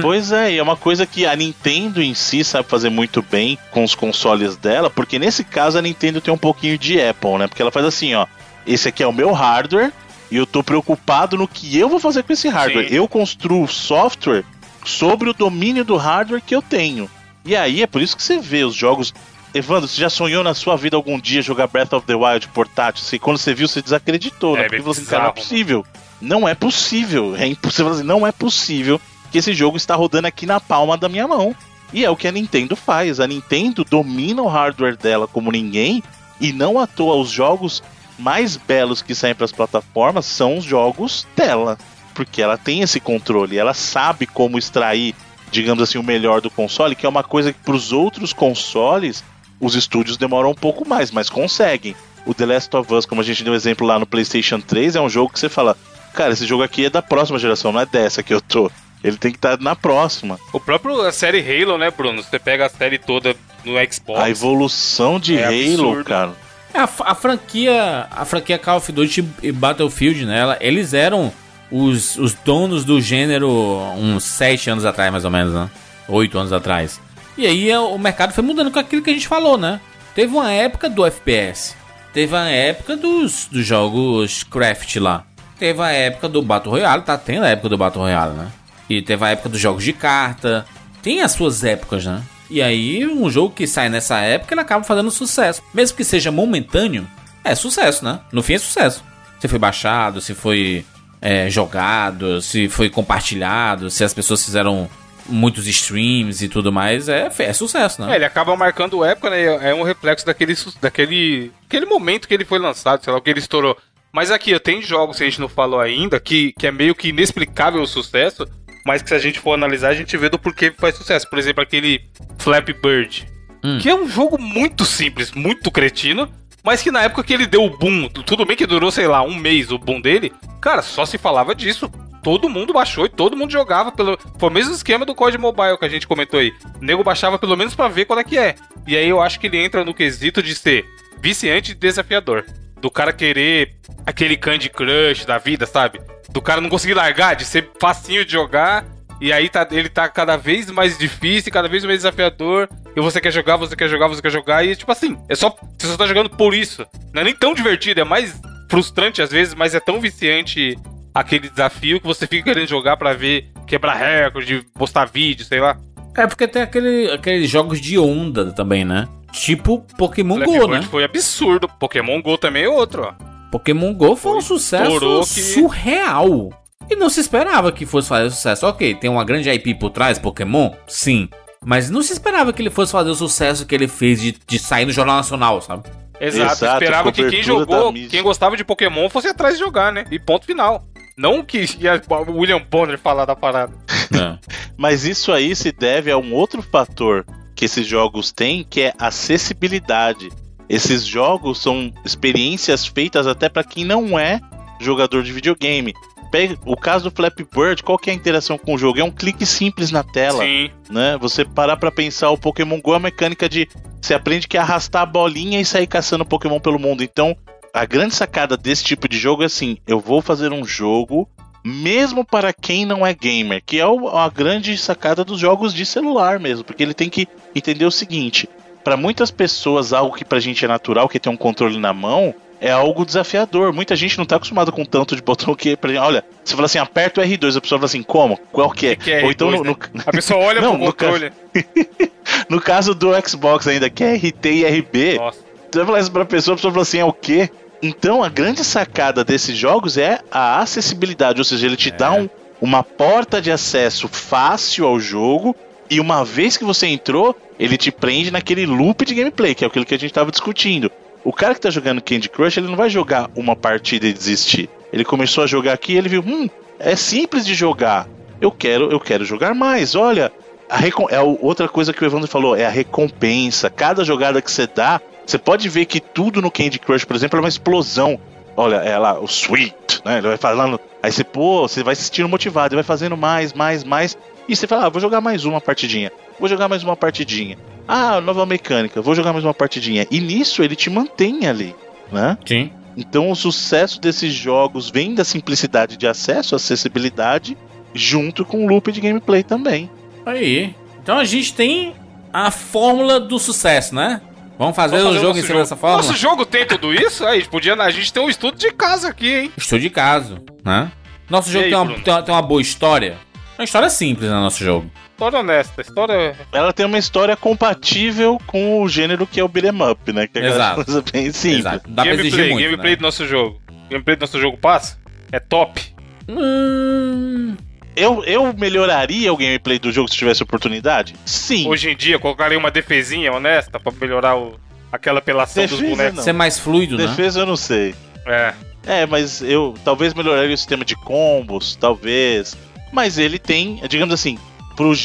Pois é, e é uma coisa que a Nintendo em si sabe fazer muito bem com os consoles dela, porque nesse caso a Nintendo tem um pouquinho de Apple, né? Porque ela faz assim, ó, esse aqui é o meu hardware e eu tô preocupado no que eu vou fazer com esse hardware. Sim. Eu construo software sobre o domínio do hardware que eu tenho. E aí é por isso que você vê os jogos. Evandro, você já sonhou na sua vida algum dia jogar Breath of the Wild portátil? Assim, quando você viu, você desacreditou, né? É, Porque bem você assim, cara, não é possível. Não é possível. É impossível. Assim, não é possível que esse jogo está rodando aqui na palma da minha mão. E é o que a Nintendo faz. A Nintendo domina o hardware dela como ninguém. E não à toa, os jogos mais belos que saem para as plataformas são os jogos dela. Porque ela tem esse controle. Ela sabe como extrair, digamos assim, o melhor do console. Que é uma coisa que para os outros consoles, os estúdios demoram um pouco mais, mas conseguem. O The Last of Us, como a gente deu exemplo lá no PlayStation 3, é um jogo que você fala: Cara, esse jogo aqui é da próxima geração, não é dessa que eu tô. Ele tem que estar na próxima. O próprio a série Halo, né, Bruno? Você pega a série toda no Xbox. A evolução de É Halo, absurdo. cara. É, A, a franquia, a franquia Call of Duty e Battlefield, né? eles eram os, os donos do gênero uns sete anos atrás, mais ou menos, né? Oito anos atrás. E aí é, o mercado foi mudando com aquilo que a gente falou, né? Teve uma época do FPS. Teve a época dos, dos jogos craft lá. Teve a época do Battle Royale, tá tendo a época do Battle Royale, né? E teve a época dos jogos de carta. Tem as suas épocas, né? E aí, um jogo que sai nessa época, ele acaba fazendo sucesso. Mesmo que seja momentâneo, é sucesso, né? No fim é sucesso. Se foi baixado, se foi é, jogado, se foi compartilhado, se as pessoas fizeram muitos streams e tudo mais, é, é sucesso, É, né? ele acaba marcando época, né? É um reflexo daquele, daquele aquele momento que ele foi lançado, sei lá, que ele estourou. Mas aqui, tem jogos que a gente não falou ainda, que, que é meio que inexplicável o sucesso, mas que se a gente for analisar, a gente vê do porquê faz sucesso. Por exemplo, aquele Flappy Bird, Hum. que é um jogo muito simples, muito cretino, mas que na época que ele deu o boom, tudo bem que durou, sei lá, um mês o boom dele, cara, só se falava disso. Todo mundo baixou e todo mundo jogava pelo. Foi o mesmo esquema do COD Mobile que a gente comentou aí. O nego baixava pelo menos pra ver qual é que é. E aí eu acho que ele entra no quesito de ser viciante e desafiador. Do cara querer aquele Candy Crush da vida, sabe? Do cara não conseguir largar, de ser facinho de jogar. E aí tá, ele tá cada vez mais difícil, cada vez mais desafiador. E você quer jogar, você quer jogar, você quer jogar. E tipo assim, é só. Você só tá jogando por isso. Não é nem tão divertido, é mais frustrante às vezes, mas é tão viciante aquele desafio que você fica querendo jogar pra ver, quebrar recorde, postar vídeo, sei lá. É porque tem aquele, aqueles jogos de onda também, né? Tipo Pokémon Go, Bird né? Foi absurdo. Pokémon Go também é outro, ó. Pokémon Go foi um Foi, sucesso estourou que- surreal. E não se esperava que fosse fazer sucesso. Ok, tem uma grande IP por trás, Pokémon? Sim. Mas não se esperava que ele fosse fazer o sucesso que ele fez de, de sair no Jornal Nacional, sabe? Exato, Exato, esperava que quem jogou, quem gostava de Pokémon fosse atrás de jogar, né? E ponto final. Não que ia o William Bonner falar da parada. É. [laughs] Mas isso aí se deve a um outro fator que esses jogos têm, que é acessibilidade. Esses jogos são experiências feitas até para quem não é jogador de videogame. Pega o caso do Flappy Bird, qual que é a interação com o jogo? É um clique simples na tela. Sim. Né? Você parar pra pensar, o Pokémon GO é a mecânica de. Você aprende que é arrastar a bolinha e sair caçando Pokémon pelo mundo. Então, a grande sacada desse tipo de jogo é assim: eu vou fazer um jogo mesmo para quem não é gamer, que é a grande sacada dos jogos de celular mesmo, porque ele tem que entender o seguinte: para muitas pessoas, algo que pra gente é natural, que é ter um controle na mão, é algo desafiador. Muita gente não tá acostumada com tanto de botão que, pra, olha, você fala assim, aperta o R2, a pessoa fala assim, como? Qual que é? Que que é Ou então R2, no, né? A pessoa olha [laughs] não, pro controle. Ca... [laughs] no caso do Xbox ainda, que é RT e RB, Nossa. você vai falar isso pra pessoa, a pessoa fala assim, é o quê? Então a grande sacada desses jogos é a acessibilidade, ou seja, ele te é. dá um, uma porta de acesso fácil ao jogo e uma vez que você entrou, ele te prende naquele loop de gameplay, que é aquilo que a gente estava discutindo. O cara que tá jogando Candy Crush, ele não vai jogar uma partida e desistir. Ele começou a jogar aqui ele viu, hum, é simples de jogar. Eu quero, eu quero jogar mais. Olha, a é outra coisa que o Evandro falou, é a recompensa. Cada jogada que você dá, você pode ver que tudo no Candy Crush, por exemplo, é uma explosão. Olha, é lá, o sweet, né? Ele vai falando. Aí você, pô, você vai se sentindo motivado, ele vai fazendo mais, mais, mais. E você fala, ah, vou jogar mais uma partidinha. Vou jogar mais uma partidinha. Ah, nova mecânica, vou jogar mais uma partidinha. E nisso ele te mantém ali, né? Sim. Então o sucesso desses jogos vem da simplicidade de acesso, acessibilidade, junto com o loop de gameplay também. Aí. Então a gente tem a fórmula do sucesso, né? Vamos fazer, Vamos fazer o jogo em cima dessa fórmula? Nosso jogo tem tudo isso? Aí, podia, a gente tem um estudo de casa aqui, hein? Estudo de caso, né? Nosso jogo aí, tem, uma, tem, uma, tem uma boa história. Uma história simples no nosso jogo. História honesta, história. Ela tem uma história compatível com o gênero que é o beat'em up, né? Que é Exato. coisa bem simples. Exato. Dá gameplay, pra exigir muito, gameplay né? do nosso jogo. Gameplay do nosso jogo passa? É top. Hum... Eu, eu melhoraria o gameplay do jogo se tivesse oportunidade? Sim. Hoje em dia, colocaria uma defesinha honesta pra melhorar o, aquela apelação Defesa, dos bonecos. Ser mais fluido, Defesa, né? Defesa eu não sei. É. É, mas eu talvez melhoraria o sistema de combos, talvez. Mas ele tem, digamos assim,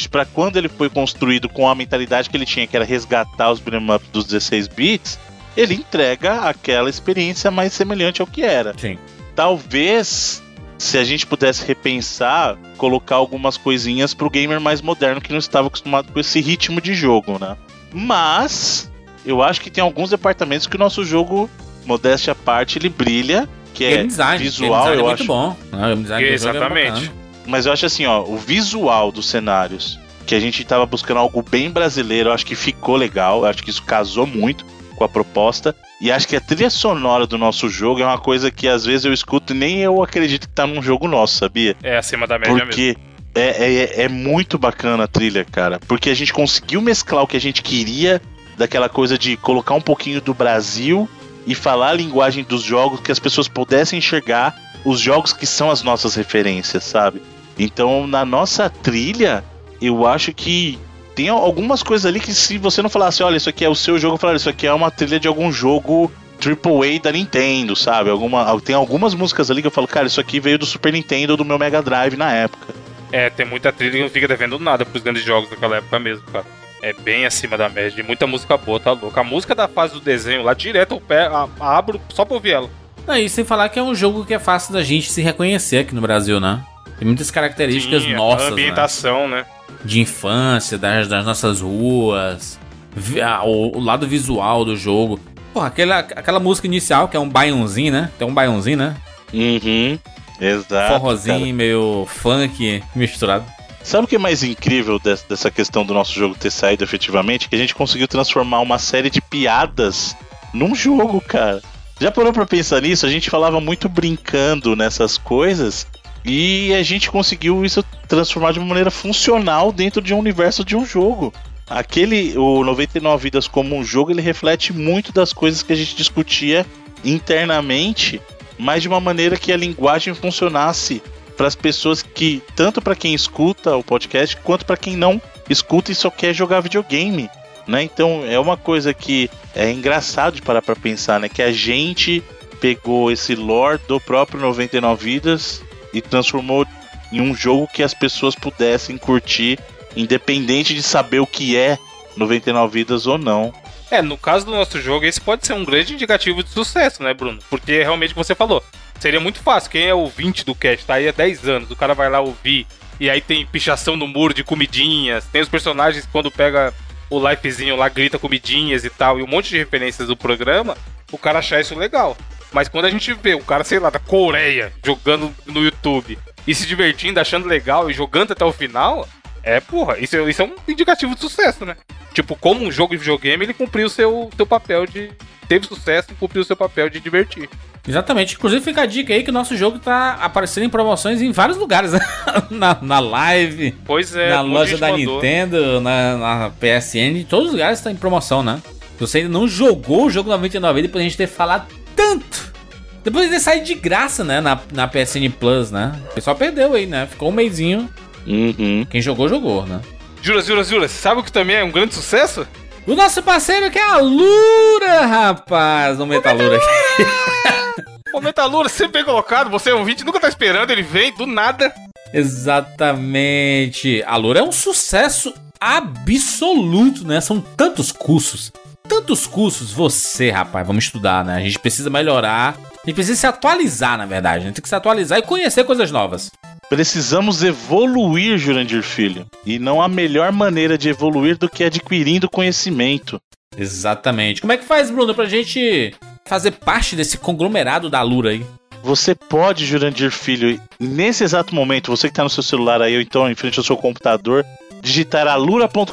para quando ele foi construído com a mentalidade que ele tinha, que era resgatar os beat'em up dos 16 bits, ele entrega aquela experiência mais semelhante ao que era. Sim. Talvez se a gente pudesse repensar, colocar algumas coisinhas pro gamer mais moderno que não estava acostumado com esse ritmo de jogo, né? Mas eu acho que tem alguns departamentos que o nosso jogo, modéstia à parte, ele brilha, que é design, visual, design é eu é muito acho. bom. Ah, o é Exatamente. É mas eu acho assim, ó, o visual dos cenários, que a gente tava buscando algo bem brasileiro, eu acho que ficou legal, eu acho que isso casou muito com a proposta. E acho que a trilha sonora do nosso jogo é uma coisa que às vezes eu escuto e nem eu acredito que tá num jogo nosso, sabia? É acima da média Porque mesmo. É, é, é muito bacana a trilha, cara. Porque a gente conseguiu mesclar o que a gente queria, daquela coisa de colocar um pouquinho do Brasil e falar a linguagem dos jogos que as pessoas pudessem enxergar os jogos que são as nossas referências, sabe? Então, na nossa trilha, eu acho que tem algumas coisas ali que se você não falasse, olha, isso aqui é o seu jogo, eu falaria, isso aqui é uma trilha de algum jogo AAA da Nintendo, sabe? Alguma, tem algumas músicas ali que eu falo, cara, isso aqui veio do Super Nintendo ou do meu Mega Drive na época. É, tem muita trilha que não fica devendo nada pros grandes jogos daquela época mesmo, cara. É bem acima da média. Muita música boa, tá louco. A música da fase do desenho lá, direto eu pé, abro só pra ouvir ela. Aí, sem falar que é um jogo que é fácil da gente se reconhecer aqui no Brasil, né? Tem muitas características Sim, nossas. A né? ambientação, né? né? De infância, das, das nossas ruas, o, o, lado visual do jogo. Porra, aquela, aquela música inicial, que é um baiãozinho, né? Tem um baiãozinho, né? Uhum. Exato. Forrozinho, cara. meio funk misturado. Sabe o que é mais incrível dessa questão do nosso jogo ter saído efetivamente? Que a gente conseguiu transformar uma série de piadas num jogo, cara. Já parou pra pensar nisso? A gente falava muito brincando nessas coisas e a gente conseguiu isso transformar de uma maneira funcional dentro de um universo de um jogo. Aquele, o 99 Vidas como um jogo, ele reflete muito das coisas que a gente discutia internamente, mas de uma maneira que a linguagem funcionasse para as pessoas que, tanto para quem escuta o podcast, quanto para quem não escuta e só quer jogar videogame. Né? Então é uma coisa que é engraçado de parar para pensar, né? Que a gente pegou esse lore do próprio 99 Vidas e transformou em um jogo que as pessoas pudessem curtir, independente de saber o que é 99 vidas ou não. É, no caso do nosso jogo, esse pode ser um grande indicativo de sucesso, né, Bruno? Porque realmente você falou, Seria muito fácil. Quem é ouvinte do cast, tá aí há 10 anos, o cara vai lá ouvir. E aí tem pichação no muro de comidinhas. Tem os personagens quando pega o lifezinho lá, grita comidinhas e tal. E um monte de referências do programa. O cara achar isso legal. Mas quando a gente vê um cara, sei lá, da Coreia jogando no YouTube e se divertindo, achando legal e jogando até o final, é, porra, isso, é, isso é um indicativo de sucesso, né? Tipo, como um jogo de videogame, ele cumpriu o seu, seu papel de. Teve sucesso e cumpriu o seu papel de divertir. Exatamente. Inclusive fica a dica aí que o nosso jogo tá aparecendo em promoções em vários lugares. Né? [laughs] na, na live. Pois é. Na loja da mandou. Nintendo, na, na PSN, em todos os lugares tá em promoção, né? Se você ainda não jogou o jogo 99 depois a gente ter falado tanto. Depois ele sair de graça, né? Na, na PSN Plus, né? O pessoal perdeu aí, né? Ficou um mêsinho. Uhum. Quem jogou, jogou, né? Jura, jura, jura. Sabe o que também é um grande sucesso? O nosso parceiro que é a Lura, rapaz. O Metalura aqui. [laughs] O Metalura sempre bem colocado. Você é um ouvinte, nunca tá esperando. Ele vem do nada. Exatamente. A Lura é um sucesso absoluto, né? São tantos cursos. Tantos cursos. Você, rapaz, vamos estudar, né? A gente precisa melhorar. A gente precisa se atualizar, na verdade. A gente tem que se atualizar e conhecer coisas novas. Precisamos evoluir, Jurandir Filho. E não há melhor maneira de evoluir do que adquirindo conhecimento. Exatamente. Como é que faz, Bruno, pra gente fazer parte desse conglomerado da Lura aí? Você pode, Jurandir Filho, nesse exato momento, você que está no seu celular aí, ou então em frente ao seu computador, digitar alura.com.br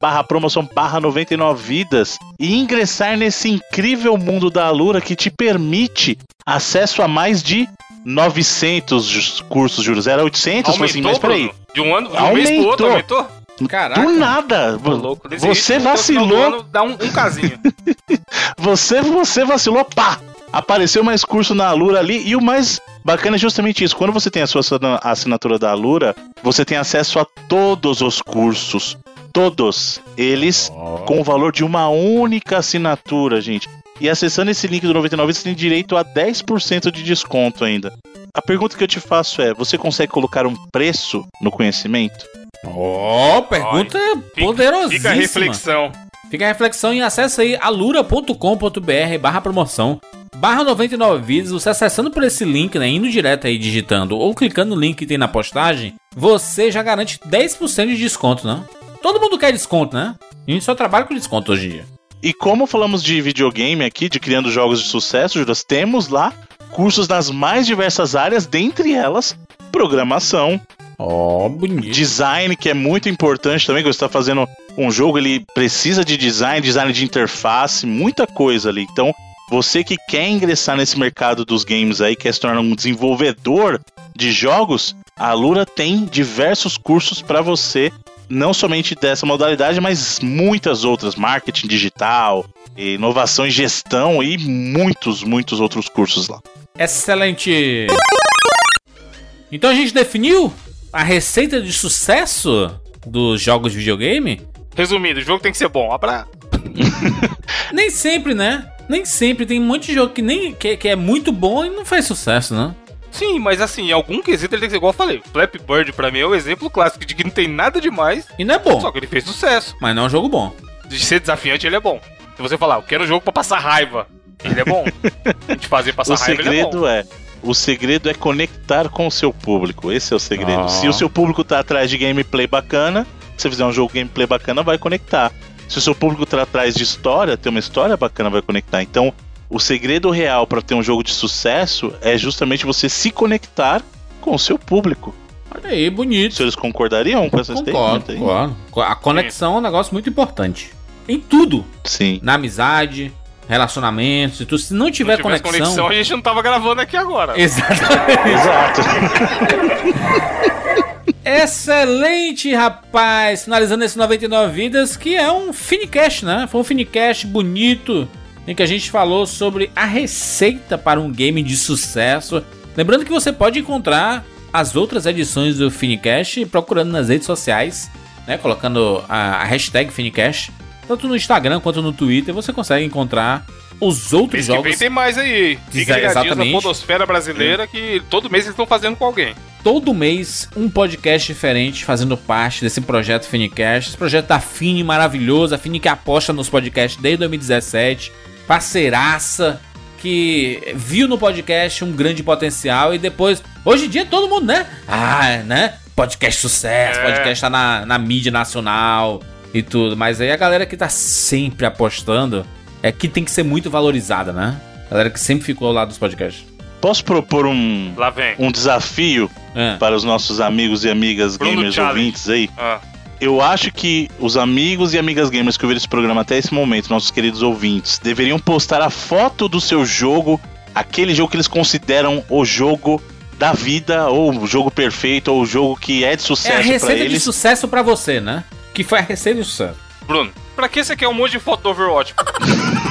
barra promoção barra 99 vidas e ingressar nesse incrível mundo da Alura que te permite acesso a mais de 900 cursos, juros. Era 800, aumentou, assim, mas peraí. De um ano, de um aumentou. mês pro outro, aumentou? Caraca. Do nada. Louco, você vacilou. Dá um, um casinho. [laughs] você, você vacilou, pá! Apareceu mais curso na Alura ali. E o mais bacana é justamente isso. Quando você tem a sua assinatura da Alura, você tem acesso a todos os cursos. Todos eles oh. com o valor de uma única assinatura, gente. E acessando esse link do 99, você tem direito a 10% de desconto ainda. A pergunta que eu te faço é: você consegue colocar um preço no conhecimento? Ó, oh, pergunta Olha, poderosíssima. Fica a reflexão. Fica a reflexão e acessa aí alura.com.br barra promoção barra 99 vídeos, você acessando por esse link, né, indo direto aí digitando ou clicando no link que tem na postagem, você já garante 10% de desconto, né? Todo mundo quer desconto, né? A gente só trabalha com desconto hoje em dia. E como falamos de videogame aqui, de criando jogos de sucesso, Juras, temos lá cursos nas mais diversas áreas, dentre elas programação, oh, bonito. design, que é muito importante também, que você está fazendo um jogo, ele precisa de design, design de interface, muita coisa ali. Então, você que quer ingressar nesse mercado dos games aí, quer se tornar um desenvolvedor de jogos, a Lura tem diversos cursos para você não somente dessa modalidade, mas muitas outras, marketing digital, inovação e gestão e muitos, muitos outros cursos lá. Excelente! Então a gente definiu a receita de sucesso dos jogos de videogame? Resumindo, o jogo tem que ser bom. Abra... [laughs] nem sempre, né? Nem sempre. Tem um monte de jogo que, nem, que, que é muito bom e não faz sucesso, né? Sim, mas assim, em algum quesito ele tem que ser igual eu falei. Flappy Bird pra mim é o exemplo clássico de que não tem nada demais. E não é bom. Só que ele fez sucesso. Mas não é um jogo bom. De ser desafiante, ele é bom. Se você falar, eu quero um jogo pra passar raiva, ele é bom. [laughs] De fazer passar o raiva, ele é bom. O segredo é. O segredo é conectar com o seu público. Esse é o segredo. Ah. Se o seu público tá atrás de gameplay bacana, se você fizer um jogo gameplay bacana, vai conectar. Se o seu público tá atrás de história, tem uma história bacana, vai conectar. Então, o segredo real para ter um jogo de sucesso é justamente você se conectar com o seu público. Olha aí, bonito. Se eles concordariam com essa Concordo, concordo. A conexão é um negócio muito importante. Em tudo. Sim. Na amizade, relacionamentos e tudo. Se não tiver não conexão... conexão, a gente não tava gravando aqui agora. Exatamente. Exato. [laughs] Excelente, rapaz! Finalizando esse 99 Vidas, que é um finicast, né? Foi um finicast bonito, em que a gente falou sobre a receita para um game de sucesso. Lembrando que você pode encontrar as outras edições do Finicast procurando nas redes sociais, né, colocando a, hashtag Finicast, tanto no Instagram quanto no Twitter, você consegue encontrar os outros mês jogos. Que vem tem mais aí. Fique na podosfera brasileira que todo mês eles estão fazendo com alguém. Todo mês um podcast diferente fazendo parte desse projeto Finicast. Esse projeto da Fini maravilhoso, a Fini que aposta nos podcasts desde 2017 parceiraça. que viu no podcast um grande potencial e depois. Hoje em dia todo mundo, né? Ah, né? Podcast sucesso, é. podcast tá na, na mídia nacional e tudo. Mas aí a galera que tá sempre apostando é que tem que ser muito valorizada, né? Galera que sempre ficou ao lado dos podcasts. Posso propor um, um desafio é. para os nossos amigos e amigas Bruno gamers Challenge. ouvintes aí? Ah. Eu acho que os amigos e amigas gamers que ouviram esse programa até esse momento, nossos queridos ouvintes, deveriam postar a foto do seu jogo, aquele jogo que eles consideram o jogo da vida, ou o jogo perfeito, ou o jogo que é de sucesso para eles. É a receita de sucesso para você, né? Que foi a receita de sucesso. Bruno, pra que você quer um monte de foto do Overwatch?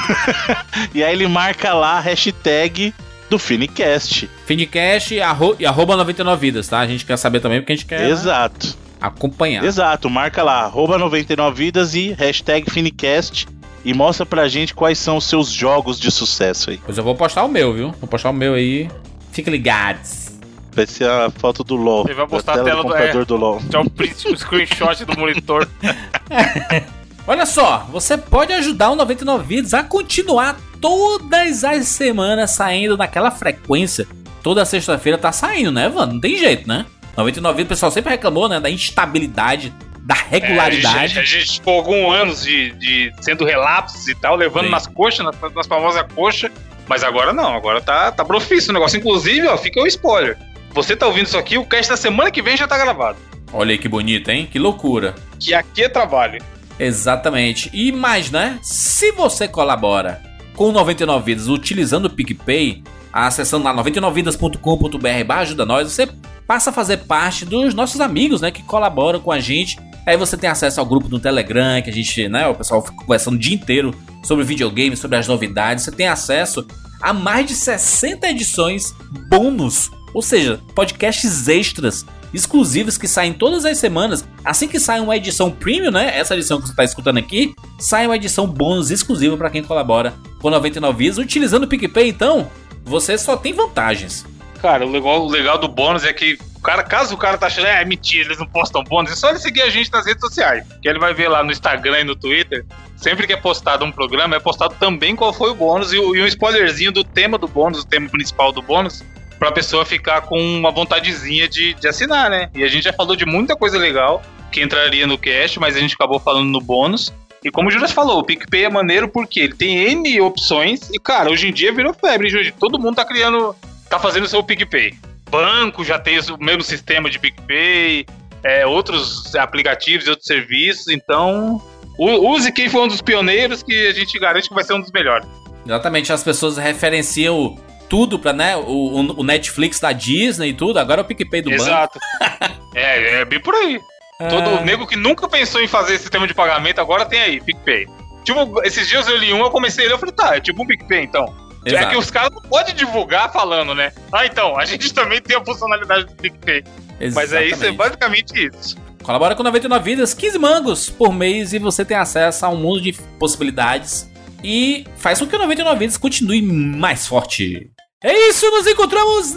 [laughs] e aí ele marca lá a hashtag do Finicast. Finicast e arroba 99 vidas, tá? A gente quer saber também porque a gente quer. Exato. Acompanhar. Exato, marca lá, arroba 99 vidas e hashtag Finicast. E mostra pra gente quais são os seus jogos de sucesso aí. Pois eu vou postar o meu, viu? Vou postar o meu aí. Fica ligados. Vai ser a foto do LOL. Ele vai postar a tela, do computador do, é, do LOL. É o print, o screenshot do monitor. [laughs] Olha só, você pode ajudar o 99 Vidas a continuar todas as semanas saindo naquela frequência. Toda sexta-feira tá saindo, né, mano? Não tem jeito, né? 99 Vidas, o pessoal sempre reclamou, né, da instabilidade, da regularidade. É, a, gente, a gente ficou alguns anos de, de sendo relapsos e tal, levando Sim. nas coxas, nas, nas famosas coxas. Mas agora não, agora tá, tá profício o negócio. Inclusive, ó, fica o spoiler. Você tá ouvindo isso aqui, o cast da semana que vem já tá gravado. Olha aí que bonito, hein? Que loucura. Que aqui é trabalho. Exatamente. E mais, né? Se você colabora com 99 Vidas utilizando o PicPay, acessando lá 99vidas.com.br ajuda nós, você passa a fazer parte dos nossos amigos, né? Que colaboram com a gente. Aí você tem acesso ao grupo do Telegram, que a gente, né? O pessoal fica conversando o dia inteiro sobre videogames, sobre as novidades. Você tem acesso a mais de 60 edições bônus, ou seja, podcasts extras exclusivos que saem todas as semanas. Assim que sai uma edição premium, né? Essa edição que você está escutando aqui, sai uma edição bônus exclusiva para quem colabora com 99 Vias. Utilizando o PicPay, então, você só tem vantagens. Cara, o legal, o legal do bônus é que o cara, caso o cara tá achando, é mentira, eles não postam bônus, é só ele seguir a gente nas redes sociais. Que ele vai ver lá no Instagram e no Twitter. Sempre que é postado um programa, é postado também qual foi o bônus e, e um spoilerzinho do tema do bônus, o tema principal do bônus pra pessoa ficar com uma vontadezinha de, de assinar, né? E a gente já falou de muita coisa legal que entraria no cast, mas a gente acabou falando no bônus. E como o Juras falou, o PicPay é maneiro porque ele tem N opções e, cara, hoje em dia virou febre, Juras. Todo mundo tá criando, tá fazendo seu PicPay. Banco já tem o mesmo sistema de PicPay, é, outros aplicativos e outros serviços, então use quem foi um dos pioneiros que a gente garante que vai ser um dos melhores. Exatamente, as pessoas referenciam tudo pra, né? O, o Netflix da Disney e tudo, agora é o PicPay do Exato. banco. Exato. [laughs] é, é bem por aí. É... Todo nego que nunca pensou em fazer esse sistema de pagamento, agora tem aí, PicPay. Tipo, esses dias eu li um, eu comecei a ler, eu falei, tá, é tipo um PicPay então. É Exato. É que os caras não podem divulgar falando, né? Ah, então, a gente [laughs] também tem a funcionalidade do PicPay. Exatamente. Mas é isso, é basicamente isso. Colabora com 99 vidas, 15 mangos por mês e você tem acesso a um mundo de possibilidades e faz com que o 99 vidas continue mais forte. É isso, nos encontramos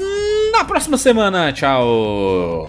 na próxima semana. Tchau.